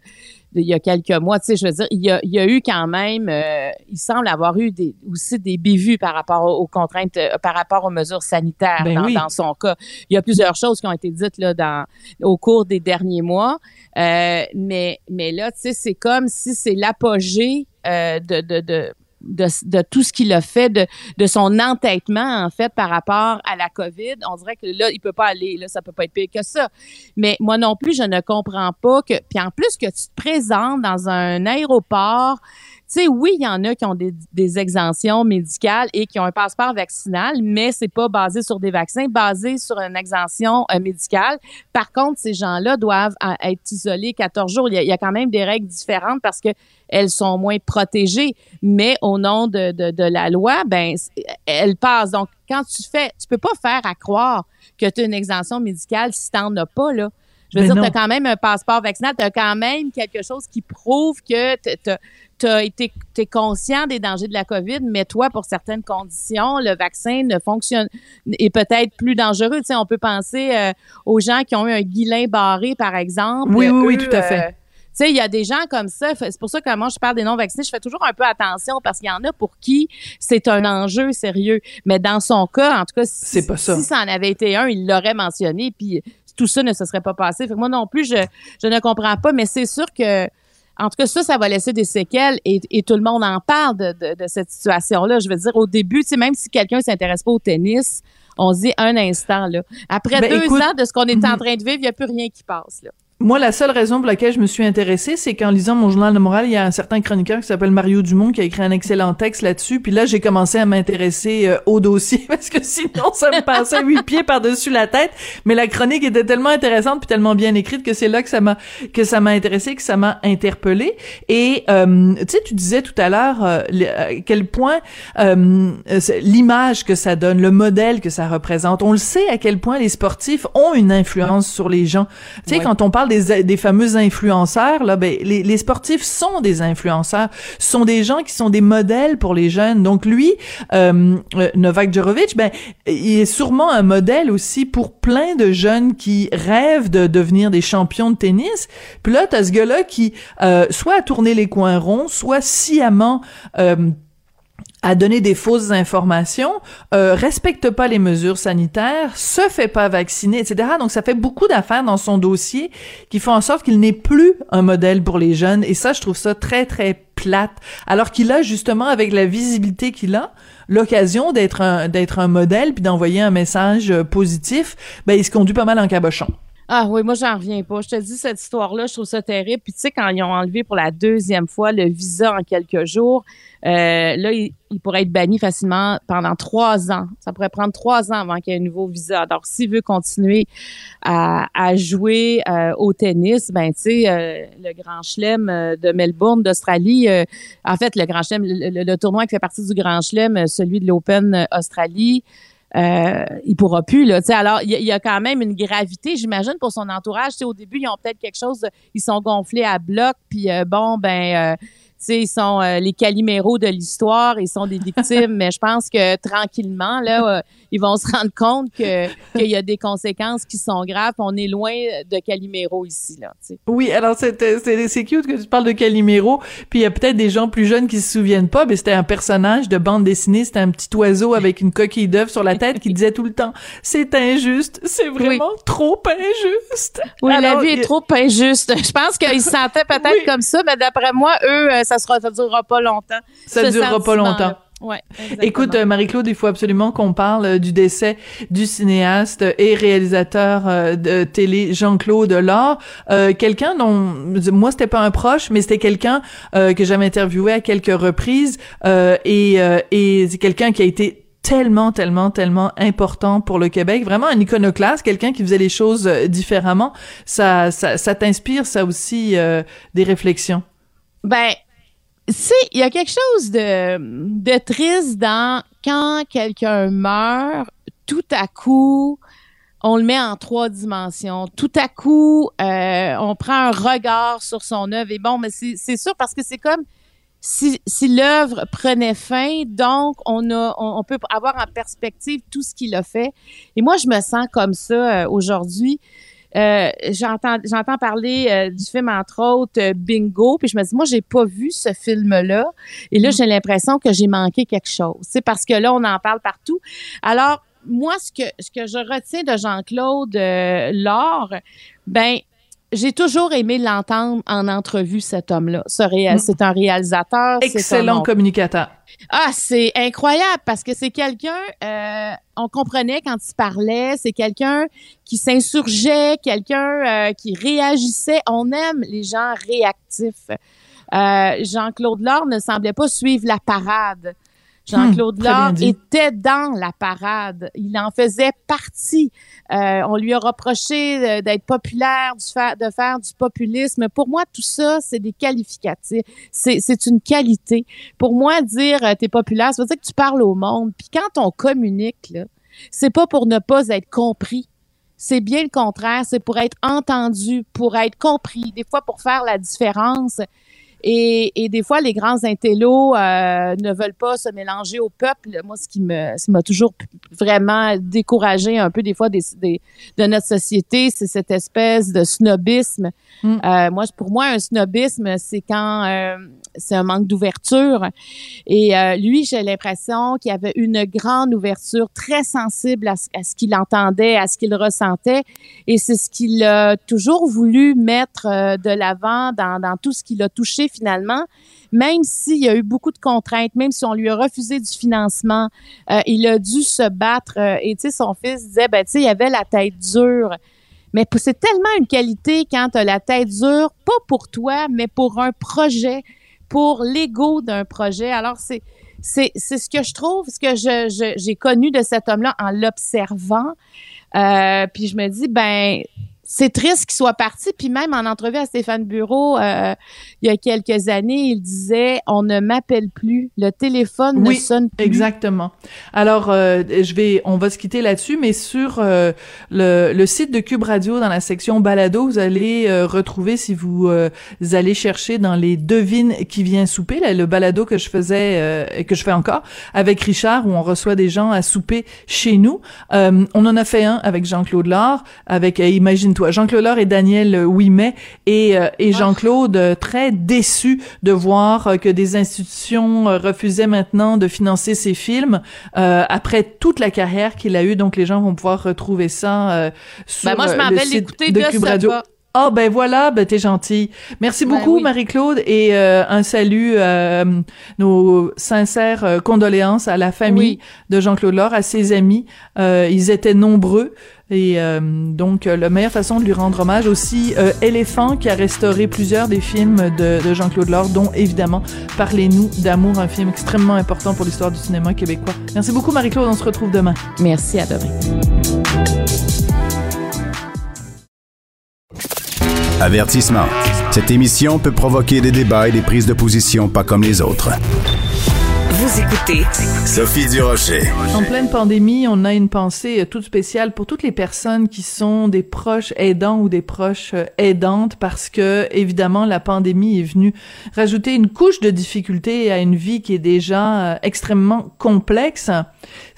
il y a quelques mois, tu sais, je veux dire, il y a, il y a eu quand même, euh, il semble avoir eu des, aussi des bévues par rapport aux, aux contraintes, euh, par rapport aux mesures sanitaires Ben dans, oui. dans son cas. Il y a plusieurs choses qui ont été dites là dans au cours des derniers mois, euh, mais mais là, tu sais, c'est comme si c'est l'apogée euh, de, de, de de, tout ce qu'il a fait, de, son entêtement, en fait, par rapport à la COVID. On dirait que là, il peut pas aller, là, ça peut pas être pire que ça. Mais moi non plus, je ne comprends pas que, puis en plus que tu te présentes dans un aéroport, sais, oui, il y en a qui ont des, des exemptions médicales et qui ont un passeport vaccinal, mais c'est pas basé sur des vaccins, basé sur une exemption euh, médicale. Par contre, ces gens-là doivent euh, être isolés 14 jours. Il y, a, il y a quand même des règles différentes parce que elles sont moins protégées, mais au nom de, de, de la loi, ben, elles passent. Donc, quand tu fais, tu peux pas faire à croire que tu as une exemption médicale si t'en as pas, là. Je veux Mais dire, tu as quand même un passeport vaccinal, tu as quand même quelque chose qui prouve que tu as été t'es conscient des dangers de la COVID, mais toi, pour certaines conditions, le vaccin ne fonctionne est peut-être plus dangereux. Tu sais, on peut penser euh, aux gens qui ont eu un guilin barré, par exemple. Oui, oui, oui, Eux, tout à fait. euh, tu sais, il y a des gens comme ça. C'est pour ça que moi, je parle des non-vaccinés. Je fais toujours un peu attention parce qu'il y en a pour qui c'est un enjeu sérieux. Mais dans son cas, en tout cas, si, pas ça. si ça en avait été un, il l'aurait mentionné, puis tout ça ne se serait pas passé. Fait que moi non plus, je, je ne comprends pas, mais c'est sûr que, en tout cas, ça, ça va laisser des séquelles et, et tout le monde en parle de, de, de cette situation-là. Je veux dire, au début, tu sais, même si quelqu'un s'intéresse pas au tennis, on se dit un instant, là. Après Ben, deux écoute, ans de ce qu'on est en mhm. train de vivre, il n'y a plus rien qui passe, là. Moi, la seule raison pour laquelle je me suis intéressée, c'est qu'en lisant mon journal de morale, il y a un certain chroniqueur qui s'appelle Mario Dumont qui a écrit un excellent texte là-dessus. Puis là, j'ai commencé à m'intéresser euh, au dossier parce que sinon, ça me passait huit pieds par-dessus la tête. Mais la chronique était tellement intéressante puis tellement bien écrite que c'est là que ça m'a que ça m'a intéressé, que ça m'a interpellé. Et euh, tu sais, tu disais tout à l'heure euh, le- à quel point euh, l'image que ça donne, le modèle que ça représente. On le sait à quel point les sportifs ont une influence sur les gens. Tu sais, Ouais. quand on parle des, des fameux influenceurs, là, ben, les, les sportifs sont des influenceurs, sont des gens qui sont des modèles pour les jeunes. Donc lui, euh, euh, Novak Djokovic, ben, il est sûrement un modèle aussi pour plein de jeunes qui rêvent de devenir des champions de tennis. Puis là, t'as ce gars-là qui euh, soit a tourné les coins ronds, soit sciemment euh, à donner des fausses informations, euh, respecte pas les mesures sanitaires, se fait pas vacciner, etc. Donc ça fait beaucoup d'affaires dans son dossier qui font en sorte qu'il n'est plus un modèle pour les jeunes. Et ça, je trouve ça très très plate. Alors qu'il a justement, avec la visibilité qu'il a, l'occasion d'être un d'être un modèle puis d'envoyer un message euh, positif. Ben il se conduit pas mal en cabochon. Ah oui, moi j'en reviens pas. Je te dis cette histoire-là, je trouve ça terrible. Puis tu sais quand ils ont enlevé pour la deuxième fois le visa en quelques jours, euh, là il, pourrait être banni facilement pendant trois ans. Ça pourrait prendre trois ans avant qu'il y ait un nouveau visa. Alors s'il veut continuer à, jouer euh, au tennis, ben tu sais euh, le Grand Chelem euh, de Melbourne d'Australie, en fait le Grand Chelem, le, tournoi qui fait partie du Grand Chelem, celui de l'Open Australie. Euh, il pourra plus là. Tu sais, alors il y, a- quand même une gravité, j'imagine, pour son entourage. Tu sais, au début, ils ont peut-être quelque chose. ils sont gonflés à bloc, puis euh, bon, ben, euh, sais, ils sont euh, les caliméros de l'histoire, ils sont des victimes. mais je pense que tranquillement, là, euh, ils vont se rendre compte que qu'il y a des conséquences qui sont graves. On est loin de caliméro ici, là. Oui, alors c'est c'est c'est cute que tu parles de Calimero, puis il y a peut-être des gens plus jeunes qui se souviennent pas, mais c'était un personnage de bande dessinée, c'était un petit oiseau avec une coquille d'œuf sur la tête qui disait tout le temps c'est injuste, c'est vraiment trop injuste. Oui, la vie il- est trop injuste. Je pense qu'ils se sentaient peut-être Oui. comme ça, mais d'après moi, eux, euh, ça sera, ça durera pas longtemps. ça ce durera pas longtemps. Ouais, Écoute, euh, Marie-Claude, il faut absolument qu'on parle euh, du décès du cinéaste et réalisateur euh, de télé Jean-Claude Laure, quelqu'un dont moi c'était pas un proche, mais c'était quelqu'un que j'avais interviewé à quelques reprises et et c'est quelqu'un qui a été tellement, tellement, tellement important pour le Québec. Vraiment un iconoclaste, quelqu'un qui faisait les choses différemment. Ça, ça, ça t'inspire, ça aussi, des réflexions? Ben, c'est il y a quelque chose de, triste dans quand quelqu'un meurt, tout à coup, on le met en trois dimensions. Tout à coup, euh, on prend un regard sur son œuvre. Et bon, mais c'est sûr parce que c'est comme si, si l'œuvre prenait fin, donc on a, on, peut avoir en perspective tout ce qu'il a fait. Et moi, je me sens comme ça euh, aujourd'hui. Euh, j'entends j'entends parler euh, du film entre autres euh, Bingo puis je me dis moi j'ai pas vu ce film là et là mm. j'ai l'impression que j'ai manqué quelque chose. C'est parce que là on en parle partout. Alors moi ce que ce que je retiens de Jean-Claude Laure ben j'ai toujours aimé l'entendre en entrevue, cet homme-là. Mm. C'est un réalisateur. Excellent communicateur. Ah, c'est incroyable parce que c'est quelqu'un, euh, on comprenait quand il parlait, c'est quelqu'un qui s'insurgeait, quelqu'un euh, qui réagissait. On aime les gens réactifs. Euh, Jean-Claude Laure ne semblait pas suivre la parade. Jean-Claude Laure était dans la parade. Il en faisait partie. Euh, on lui a reproché d'être populaire, de faire du populisme. Pour moi, tout ça, c'est des qualificatifs. C'est une qualité. Pour moi, dire euh, t'es populaire, ça veut dire que tu parles au monde. Puis quand on communique, c'est pas pour ne pas être compris. C'est bien le contraire. C'est pour être entendu, pour être compris. Des fois, pour faire la différence. Et, et, des fois, les grands intellos euh, ne veulent pas se mélanger au peuple. Moi, ce qui me, m'a toujours vraiment découragé un peu des fois des, des de notre société, c'est cette espèce de snobisme. Mm. Euh, moi, pour moi, un snobisme, c'est quand euh, c'est un manque d'ouverture. Et euh, lui, j'ai l'impression qu'il avait une grande ouverture, très sensible à, ce qu'il entendait, à ce qu'il ressentait. Et c'est ce qu'il a toujours voulu mettre euh, de l'avant dans, dans tout ce qu'il a touché finalement. Même s'il y a eu beaucoup de contraintes, même si on lui a refusé du financement, euh, il a dû se battre. et tu sais, son fils disait, ben tu sais, il avait la tête dure. Mais c'est tellement une qualité quand tu as la tête dure, pas pour toi, mais pour un projet pour l'ego d'un projet. Alors, c'est, c'est, c'est ce que je trouve, ce que je, j'ai connu de cet homme-là en l'observant. Euh, puis je me dis, ben, c'est triste qu'il soit parti. Puis même en entrevue à Stéphane Bureau, euh, il y a quelques années, il disait on ne m'appelle plus, le téléphone ne sonne plus. Exactement. Alors, euh, je vais, on va se quitter là-dessus, mais sur euh, le, le, site de Cube Radio, dans la section balado, vous allez retrouver si vous allez chercher dans les devines qui vient souper, là, le balado que je faisais et que je fais encore avec Richard, où on reçoit des gens à souper chez nous. on en a fait un avec Jean-Claude Lard, avec Imagine Jean-Claude Laure et Daniel Ouimet et, euh, et Jean-Claude euh, très déçu de voir euh, que des institutions refusaient maintenant de financer ses films après toute la carrière qu'il a eue. Donc les gens vont pouvoir retrouver ça sur ben moi, je le site de Cube Radio. Ah oh, ben voilà, ben t'es gentil. Merci ben beaucoup Marie-Claude et un salut, nos sincères condoléances à la famille de Jean-Claude Laure, à ses amis. ils étaient nombreux. Et euh, donc, euh, la meilleure façon de lui rendre hommage aussi, euh, Éléphant, qui a restauré plusieurs des films de, de Jean-Claude Laure, dont évidemment Parlez-nous d'amour, un film extrêmement important pour l'histoire du cinéma québécois. Merci beaucoup, Marie-Claude. On se retrouve demain. Merci, à demain. Avertissement. Cette émission peut provoquer des débats et des prises de position pas comme les autres. Vous écoutez Sophie Durocher. En pleine pandémie, on a une pensée toute spéciale pour toutes les personnes qui sont des proches aidants ou des proches aidantes parce que, évidemment, la pandémie est venue rajouter une couche de difficulté à une vie qui est déjà euh, extrêmement complexe.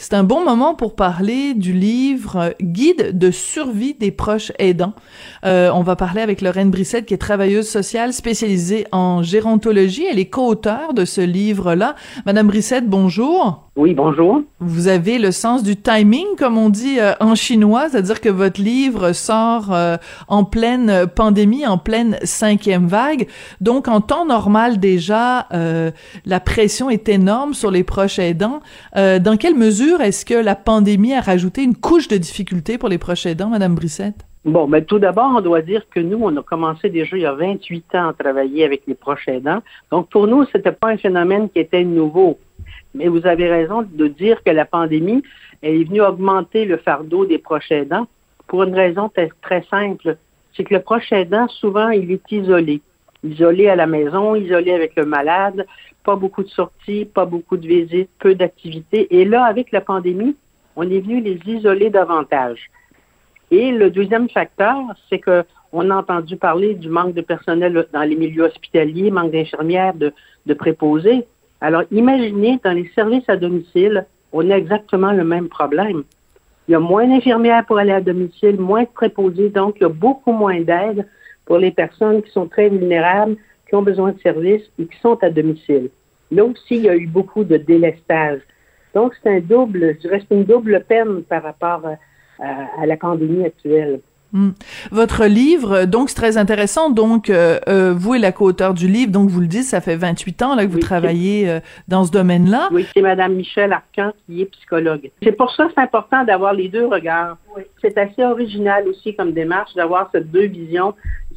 C'est un bon moment pour parler du livre Guide de survie des proches aidants. Euh, on va parler avec Lorraine Brissette, qui est travailleuse sociale spécialisée en gérontologie. Elle est co-auteure de ce livre-là. Madame Brissette, bonjour. Oui, bonjour. Vous avez le sens du timing, comme on dit euh, en chinois, c'est-à-dire que votre livre sort euh, en pleine pandémie, en pleine cinquième vague. Donc, en temps normal déjà, euh, la pression est énorme sur les proches aidants. dans quelle mesure est-ce que la pandémie a rajouté une couche de difficulté pour les proches aidants, Madame Brissette? Bon, mais tout d'abord, on doit dire que nous, on a commencé déjà il y a 28 ans à travailler avec les proches aidants. Donc, pour nous, c'était pas un phénomène qui était nouveau. Mais vous avez raison de dire que la pandémie est venue augmenter le fardeau des proches aidants pour une raison très simple. C'est que le proche aidant, souvent, il est isolé. Isolé à la maison, isolé avec le malade, pas beaucoup de sorties, pas beaucoup de visites, peu d'activités. Et là, avec la pandémie, on est venu les isoler davantage. Et le deuxième facteur, c'est que on a entendu parler du manque de personnel dans les milieux hospitaliers, manque d'infirmières, de, de préposés. Alors, imaginez, dans les services à domicile, on a exactement le même problème. Il y a moins d'infirmières pour aller à domicile, moins de préposés, donc il y a beaucoup moins d'aide pour les personnes qui sont très vulnérables, qui ont besoin de services et qui sont à domicile. Là aussi, il y a eu beaucoup de délestage. Donc, c'est un double, je dirais, c'est une double peine par rapport à à, la pandémie actuelle. Hmm. Votre livre, donc c'est très intéressant. Donc, euh, euh, vous et la co-auteur du livre, donc vous le dites, ça fait 28 ans là, que vous travaillez euh, dans ce domaine-là. Oui, c'est Madame Michel Arcan qui est psychologue. C'est pour ça que c'est important d'avoir les deux regards. C'est assez original aussi comme démarche d'avoir ces deux visions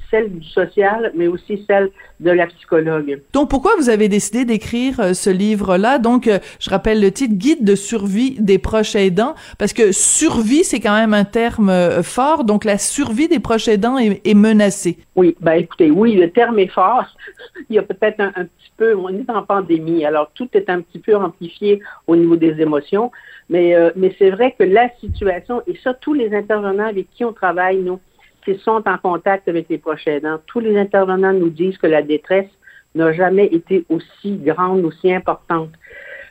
celle du social, mais aussi celle de la psychologue. Donc, pourquoi vous avez décidé d'écrire euh, ce livre-là? Donc, euh, je rappelle le titre, Guide de survie des proches aidants, parce que survie, c'est quand même un terme euh, fort. Donc, la survie des proches aidants est, menacée. Oui, ben écoutez, oui, le terme est fort. Il y a peut-être un, petit peu, on est en pandémie, alors tout est un petit peu amplifié au niveau des émotions, mais, mais c'est vrai que la situation, et ça, tous les intervenants avec qui on travaille, nous, qui sont en contact avec les proches aidants, tous les intervenants nous disent que la détresse n'a jamais été aussi grande, aussi importante.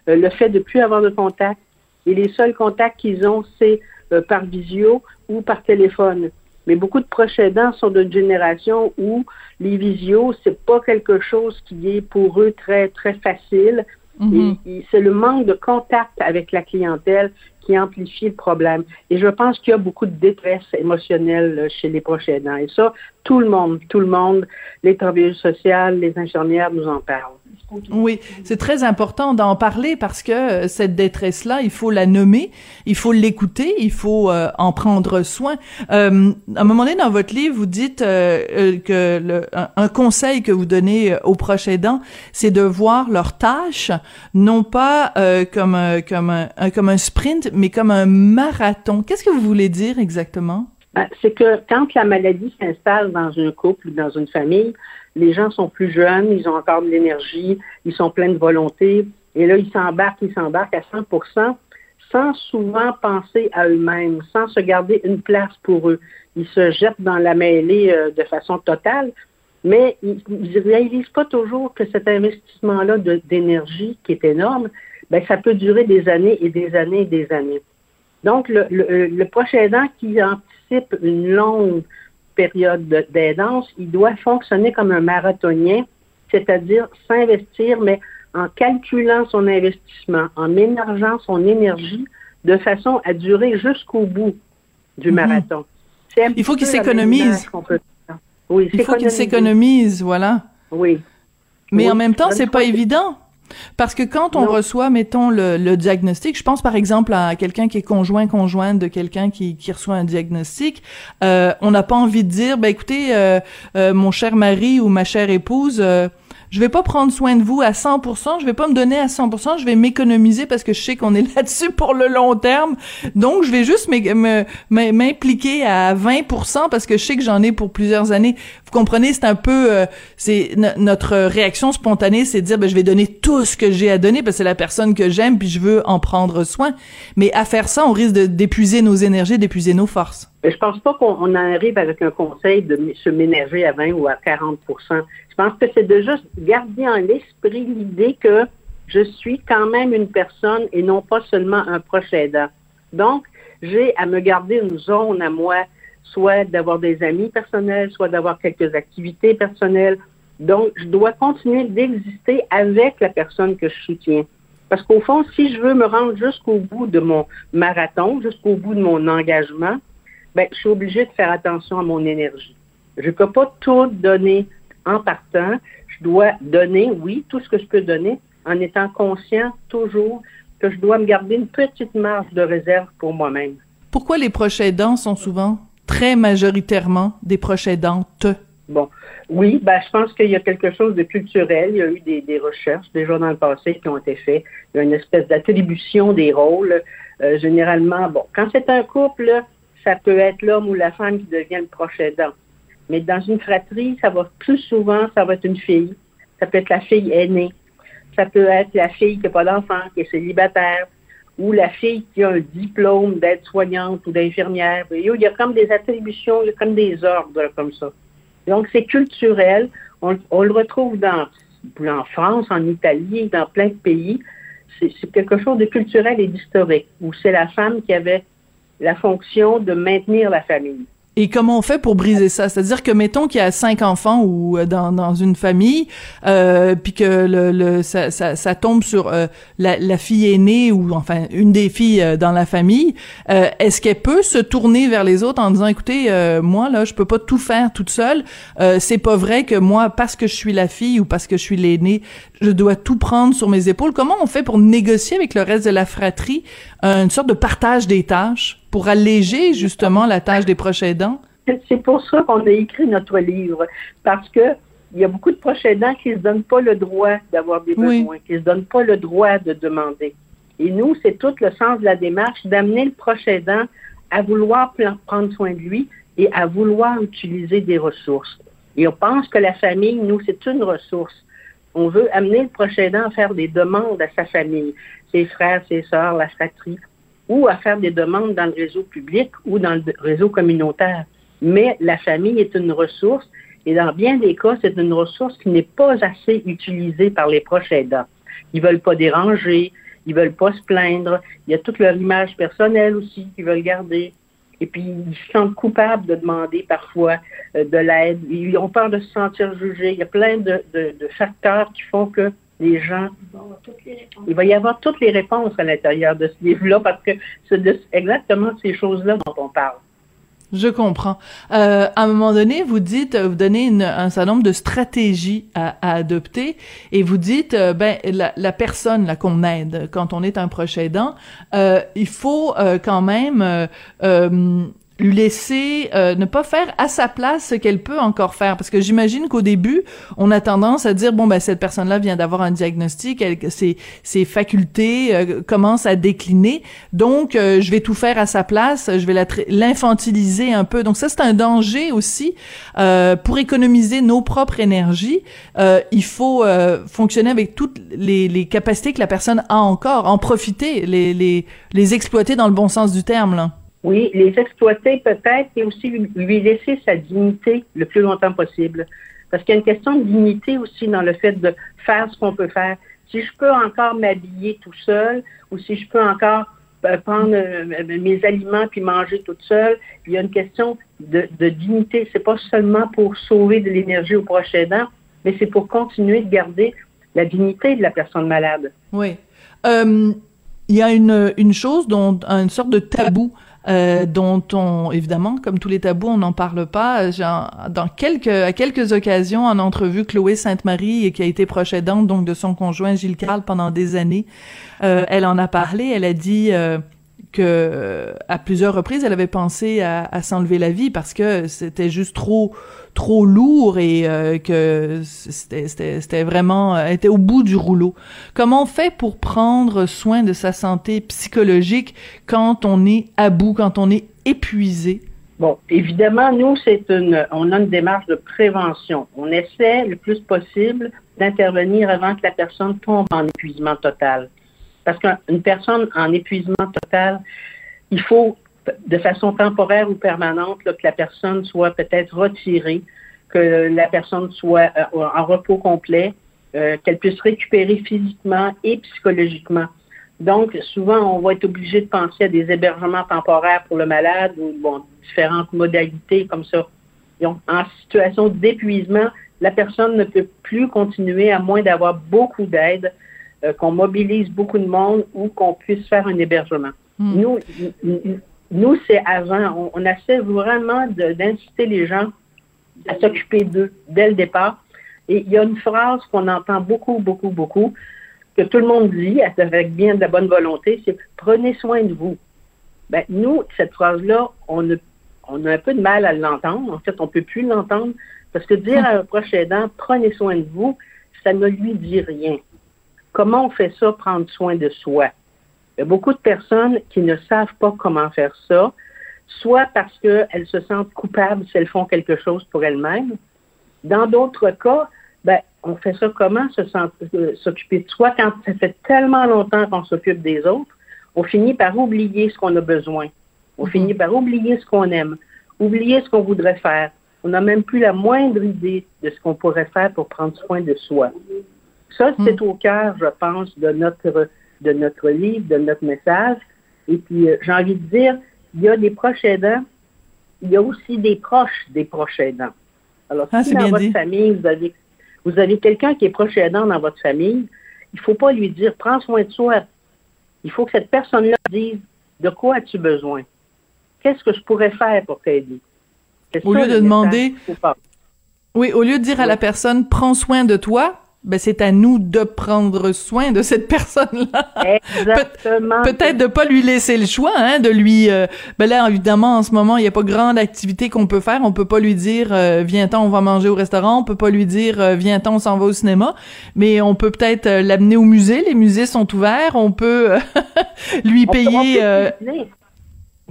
Euh, le fait de plus avoir de contact, et les seuls contacts qu'ils ont, c'est euh, par visio ou par téléphone. Mais beaucoup de proches aidants sont d'une génération où les visios, c'est pas quelque chose qui est pour eux très, très facile. Mm-hmm. et c'est le manque de contact avec la clientèle qui amplifie le problème. Et je pense qu'il y a beaucoup de détresse émotionnelle euh, chez les proches aidants. Et ça, tout le monde, tout le monde, les travailleurs sociaux, les infirmières nous en parlent. Oui, c'est très important d'en parler parce que euh, cette détresse-là, il faut la nommer, il faut l'écouter, il faut euh, en prendre soin. Euh, à un moment donné dans votre livre, vous dites que le, un, conseil que vous donnez aux proches aidants, c'est de voir leurs tâches non pas comme un, comme un, comme un sprint, mais comme un marathon. Qu'est-ce que vous voulez dire exactement? Ben, c'est que quand la maladie s'installe dans un couple ou dans une famille, les gens sont plus jeunes, ils ont encore de l'énergie, ils sont pleins de volonté, et là, ils s'embarquent, ils s'embarquent à 100% sans souvent penser à eux-mêmes, sans se garder une place pour eux. Ils se jettent dans la mêlée euh, de façon totale, mais ils ne réalisent pas toujours que cet investissement-là d'énergie, qui est énorme, ben, ça peut durer des années et des années et des années. Donc, le, le, le qui anticipe une longue période d'aidance, il doit fonctionner comme un marathonien, c'est-à-dire s'investir, mais en calculant son investissement, en ménageant son énergie de façon à durer jusqu'au bout du mhm. marathon. Il faut qu'il s'économise. Oui, il faut qu'il s'économise, voilà. Oui. Mais en même temps, c'est pas évident. Parce que quand on reçoit, mettons, le, diagnostic, je pense par exemple à quelqu'un qui est conjoint, conjointe de quelqu'un qui, qui reçoit un diagnostic, euh, on n'a pas envie de dire, ben écoutez, euh, euh, mon cher mari ou ma chère épouse, je vais pas prendre soin de vous à 100%, je vais pas me donner à 100%, je vais m'économiser parce que je sais qu'on est là-dessus pour le long terme. Donc je vais juste m'impliquer à 20% parce que je sais que j'en ai pour plusieurs années. Vous comprenez, c'est un peu euh, c'est notre réaction spontanée, c'est de dire ben, je vais donner tout ce que j'ai à donner parce que c'est la personne que j'aime puis je veux en prendre soin. Mais à faire ça, on risque d'épuiser nos énergies, d'épuiser nos forces. Mais je pense pas qu'on arrive avec un conseil de se ménager à 20 ou à 40% Je pense que c'est de juste garder en l'esprit l'idée que je suis quand même une personne et non pas seulement un proche aidant. Donc, j'ai à me garder une zone à moi, soit d'avoir des amis personnels, soit d'avoir quelques activités personnelles. Donc, je dois continuer d'exister avec la personne que je soutiens. Parce qu'au fond, si je veux me rendre jusqu'au bout de mon marathon, jusqu'au bout de mon engagement, ben, je suis obligée de faire attention à mon énergie. Je ne peux pas tout donner en partant. Je dois donner, oui, tout ce que je peux donner, en étant conscient toujours que je dois me garder une petite marge de réserve pour moi-même. Pourquoi les proches aidants sont souvent très majoritairement des proches aidantes? Bon, oui, ben, je pense qu'il y a quelque chose de culturel. Il y a eu des, recherches déjà dans le passé qui ont été faites. Il y a une espèce d'attribution des rôles. Euh, généralement, bon, quand c'est un couple, ça peut être l'homme ou la femme qui devient le proche. Mais dans une fratrie, ça va plus souvent, ça va être une fille. Ça peut être la fille aînée. Ça peut être la fille qui n'a pas d'enfant, qui est célibataire, ou la fille qui a un diplôme d'aide-soignante ou d'infirmière. Il y a comme des attributions, il y a comme des ordres comme ça. Donc, c'est culturel. On, le retrouve en France, en Italie, dans plein de pays. C'est quelque chose de culturel et d'historique, où c'est la femme qui avait la fonction de maintenir la famille. Et comment on fait pour briser ça? C'est-à-dire que mettons qu'il y a cinq enfants ou euh, dans, dans une famille, euh, puis que le, le ça, ça, ça, tombe sur euh, la, la, fille aînée ou enfin une des filles euh, dans la famille. Est-ce qu'elle peut se tourner vers les autres en disant écoutez, moi là, je peux pas tout faire toute seule. c'est pas vrai que moi, parce que je suis la fille ou parce que je suis l'aînée, je dois tout prendre sur mes épaules? Comment on fait pour négocier avec le reste de la fratrie une sorte de partage des tâches? Pour alléger justement la tâche des proches aidants? C'est pour ça qu'on a écrit notre livre, parce que il y a beaucoup de proches aidants qui ne se donnent pas le droit d'avoir des besoins, qui ne se donnent pas le droit de demander. Et nous, c'est tout le sens de la démarche d'amener le proche aidant à vouloir prendre soin de lui et à vouloir utiliser des ressources. Et on pense que la famille, nous, c'est une ressource. On veut amener le proche aidant à faire des demandes à sa famille, ses frères, ses sœurs, la fratrie, ou à faire des demandes dans le réseau public ou dans le réseau communautaire. Mais la famille est une ressource et dans bien des cas, c'est une ressource qui n'est pas assez utilisée par les proches aidants. Ils veulent pas déranger, ils veulent pas se plaindre. Il y a toute leur image personnelle aussi qu'ils veulent garder. Et puis, ils se sentent coupables de demander parfois euh, de l'aide. Ils ont peur de se sentir jugés. Il y a plein de, facteurs qui font que les gens. Il va y avoir toutes les réponses à l'intérieur de ce livre-là parce que c'est exactement ces choses-là dont on parle. Je comprends. Euh, à un moment donné, vous dites, vous donnez un certain nombre de stratégies à, adopter et vous dites, euh, ben la, personne là qu'on aide quand on est un proche aidant, euh, il faut euh, quand même euh, lui laisser euh, ne pas faire à sa place ce qu'elle peut encore faire. Parce que j'imagine qu'au début on a tendance à dire bon ben cette personne là vient d'avoir un diagnostic elle, ses ses facultés euh, commencent à décliner. Donc euh, je vais tout faire à sa place je vais l'infantiliser un peu. Donc ça c'est un danger aussi. Pour économiser nos propres énergies il faut fonctionner avec toutes les, les capacités que la personne a encore en profiter les les les exploiter dans le bon sens du terme là oui, les exploiter peut-être et aussi lui laisser sa dignité le plus longtemps possible. Parce qu'il y a une question de dignité aussi dans le fait de faire ce qu'on peut faire. Si je peux encore m'habiller tout seul ou si je peux encore euh, prendre euh, mes aliments puis manger toute seule, il y a une question de, de dignité. C'est pas seulement pour sauver de l'énergie au prochain aidant, mais c'est pour continuer de garder la dignité de la personne malade. Oui. Euh, il y a une, une chose dont une sorte de tabou euh, dont on, évidemment, comme tous les tabous, on n'en parle pas. Genre, dans quelques, à quelques occasions, en entrevue, Chloé Sainte-Marie, qui a été proche aidante donc de son conjoint Gilles Carle pendant des années, euh, elle en a parlé. Elle a dit euh, que à plusieurs reprises, elle avait pensé à, s'enlever la vie parce que c'était juste trop trop lourd et euh, que c'était vraiment était au bout du rouleau. Comment on fait pour prendre soin de sa santé psychologique quand on est à bout, quand on est épuisé? Bon, évidemment, nous, c'est une, on a une démarche de prévention. On essaie le plus possible d'intervenir avant que la personne tombe en épuisement total. Parce qu'une personne en épuisement total, il faut de façon temporaire ou permanente, que la personne soit peut-être retirée, que la personne soit euh, en repos complet, euh, qu'elle puisse récupérer physiquement et psychologiquement. Donc, souvent, on va être obligé de penser à des hébergements temporaires pour le malade ou différentes modalités comme ça. En situation d'épuisement, la personne ne peut plus continuer à moins d'avoir beaucoup d'aide euh, qu'on mobilise beaucoup de monde ou qu'on puisse faire un hébergement. Hmm. Nous, nous c'est avant. On, on essaie vraiment d'inciter les gens à s'occuper d'eux dès le départ. Et il y a une phrase qu'on entend beaucoup, beaucoup, beaucoup, que tout le monde dit avec bien de la bonne volonté, c'est prenez soin de vous. Ben, nous, cette phrase-là, on a, on a un peu de mal à l'entendre. En fait, on peut plus l'entendre parce que dire à un proche aidant, prenez soin de vous, ça ne lui dit rien. Comment on fait ça, prendre soin de soi? Il y a beaucoup de personnes qui ne savent pas comment faire ça, soit parce qu'elles se sentent coupables si elles font quelque chose pour elles-mêmes. Dans d'autres cas, ben, on fait ça comment, euh, s'occuper de soi, quand ça fait tellement longtemps qu'on s'occupe des autres, on finit par oublier ce qu'on a besoin. On finit par oublier ce qu'on aime, oublier ce qu'on voudrait faire. On n'a même plus la moindre idée de ce qu'on pourrait faire pour prendre soin de soi. Ça, c'est au cœur, je pense, de notre, de notre livre, de notre message. Et puis, euh, j'ai envie de dire, il y a des proches aidants, il y a aussi des proches des proches aidants. Alors, Ah, si dans votre dit. famille, vous avez, vous avez quelqu'un qui est proche aidant dans votre famille, il ne faut pas lui dire, prends soin de soi. Il faut que cette personne-là dise, de quoi as-tu besoin? Qu'est-ce que je pourrais faire pour t'aider? Au ça, lieu de demander-. Oui, au lieu de dire à la personne prends soin de toi, ben c'est à nous de prendre soin de cette personne-là. Exactement. Peut-être de pas lui laisser le choix, hein, de lui. euh, ben là, évidemment, en ce moment, il y a pas grande activité qu'on peut faire. On peut pas lui dire euh, viens-t'en, on va manger au restaurant. On peut pas lui dire euh, viens-t'en, on s'en va au cinéma. Mais on peut peut-être l'amener au musée. Les musées sont ouverts. On peut lui On payer. peut.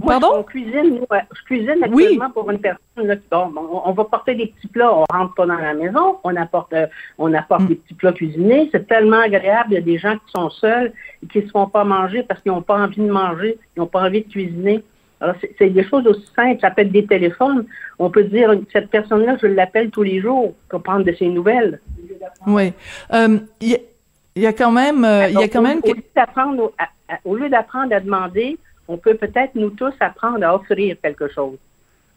Moi, Pardon? On cuisine, nous, euh, je cuisine Oui. actuellement pour une personne. Là, qui- bon, on, on va porter des petits plats. On rentre pas dans la maison. On apporte, euh, on apporte Mm. des petits plats cuisinés. C'est tellement agréable. Il y a des gens qui sont seuls et qui ne se font pas manger parce qu'ils n'ont pas envie de manger. Ils n'ont pas envie de cuisiner. Alors, c'est des choses aussi simples. Ça peut être des téléphones. On peut dire, cette personne-là, je l'appelle tous les jours pour prendre de ses nouvelles. Oui. Euh, Il y, a- il y a quand même, euh, il y a quand même. Au, lieu d'apprendre au- à- à- au lieu d'apprendre à demander, on peut peut-être nous tous apprendre à offrir quelque chose.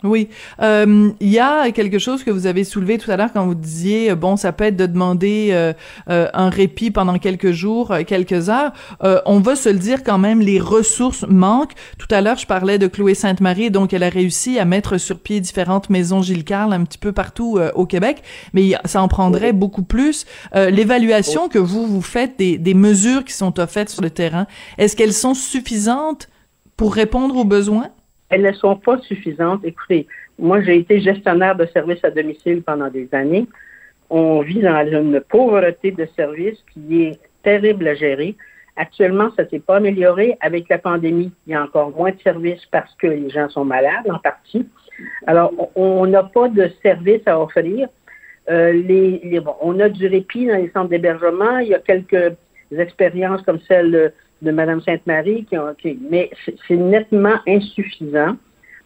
Oui, Euh, il y a quelque chose que vous avez soulevé tout à l'heure quand vous disiez euh, bon, ça peut être de demander euh, euh, un répit pendant quelques jours, quelques heures. Euh, on va se le dire quand même, les ressources manquent. Tout à l'heure, je parlais de Chloé Sainte-Marie, donc elle a réussi à mettre sur pied différentes maisons Gilles Carle un petit peu partout au Québec, mais ça en prendrait beaucoup plus. Euh, L'évaluation que vous vous faites des, des mesures qui sont offertes sur le terrain, est-ce qu'elles sont suffisantes pour répondre aux besoins? Elles ne sont pas suffisantes. Écoutez, moi, j'ai été gestionnaire de services à domicile pendant des années. On vit dans une pauvreté de services qui est terrible à gérer. Actuellement, ça s'est pas amélioré. Avec la pandémie, il y a encore moins de services parce que les gens sont malades en partie. Alors, on- on n'a pas de services à offrir. Euh, les, les- bon, on a du répit dans les centres d'hébergement. Il y a quelques expériences comme celle de, Mme Sainte-Marie, qui mais c'est nettement insuffisant.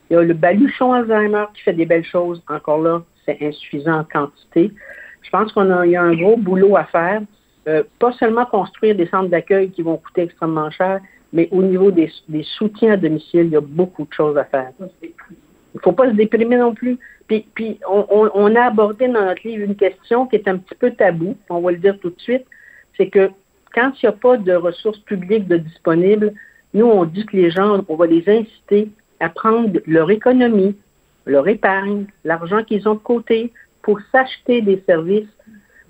Il y a le baluchon Alzheimer qui fait des belles choses. Encore là, c'est insuffisant en quantité. Je pense qu'on a, il y a un gros boulot à faire. Euh, pas seulement construire des centres d'accueil qui vont coûter extrêmement cher, mais au niveau des, soutiens à domicile, il y a beaucoup de choses à faire. Il ne faut pas se déprimer non plus. Puis, puis on, on- on a abordé dans notre livre une question qui est un petit peu tabou, on va le dire tout de suite, c'est que quand il n'y a pas de ressources publiques de disponibles, nous, on dit que les gens, on va les inciter à prendre leur économie, leur épargne, l'argent qu'ils ont de côté pour s'acheter des services,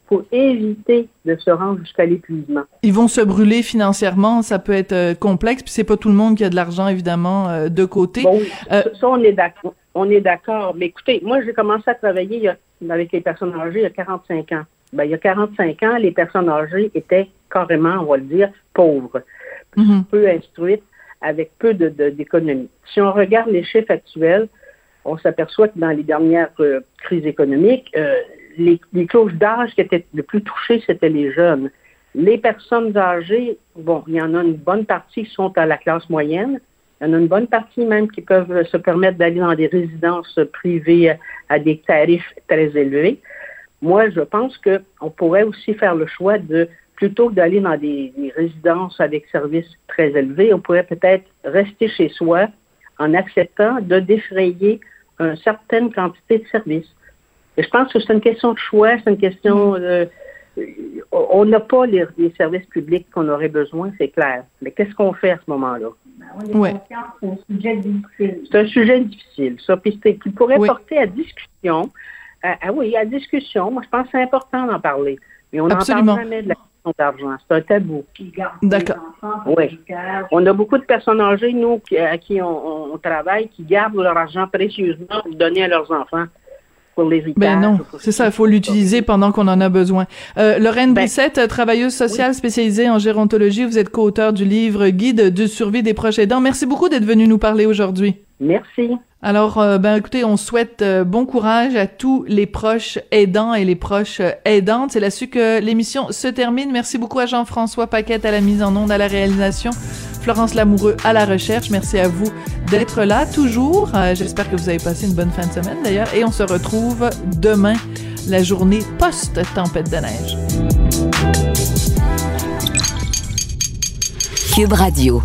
pour éviter de se rendre jusqu'à l'épuisement. ils vont se brûler financièrement, ça peut être euh, complexe, puis c'est pas tout le monde qui a de l'argent évidemment euh, de côté. Bon, Euh, ça, ça, on est d'accord. On est d'accord. Mais écoutez, moi, j'ai commencé à travailler il y a- avec les personnes âgées il y a 45 ans. Ben, il y a 45 ans, les personnes âgées étaient carrément, on va le dire, pauvres, Mhm. peu instruites, avec peu de- de- d'économie. si on regarde les chiffres actuels, on s'aperçoit que dans les dernières euh, crises économiques, euh, les, les clauses d'âge qui étaient le plus touchées, c'était les jeunes. Les personnes âgées, bon, il y en a une bonne partie qui sont à la classe moyenne. Il y en a une bonne partie même qui peuvent se permettre d'aller dans des résidences privées à, à des tarifs très élevés. Moi, je pense qu'on pourrait aussi faire le choix de, plutôt que d'aller dans des, des résidences avec services très élevés, on pourrait peut-être rester chez soi en acceptant de défrayer une certaine quantité de services. Et je pense que c'est une question de choix, c'est une question de, on n'a pas les, services publics qu'on aurait besoin, c'est clair. Mais qu'est-ce qu'on fait à ce moment-là? Ben, ouais. c'est un sujet difficile. C'est un sujet difficile, ça, puis qui pourrait porter à discussion. ah oui, à discussion. Moi, je pense que c'est important d'en parler. Mais on n'en parle jamais de la question d'argent. C'est un tabou. D'accord. Oui. On a beaucoup de personnes âgées, nous, à qui on, on travaille, qui gardent leur argent précieusement pour donner à leurs enfants pour les Ben non, c'est ça, il faut l'utiliser pendant qu'on en a besoin. Euh, Lorraine ben, Brissette, travailleuse sociale spécialisée en gérontologie, vous êtes co-auteur du livre Guide de survie des proches aidants. Merci beaucoup d'être venu nous parler aujourd'hui. Merci. Alors, euh, ben écoutez, on souhaite euh, bon courage à tous les proches aidants et les proches euh, aidantes. C'est là-dessus que l'émission se termine. Merci beaucoup à Jean-François Paquette à la mise en onde, à la réalisation, Florence Lamoureux à la recherche. Merci à vous d'être là toujours. J'espère que vous avez passé une bonne fin de semaine d'ailleurs. Et on se retrouve demain, la journée post-tempête de neige. Cube Radio.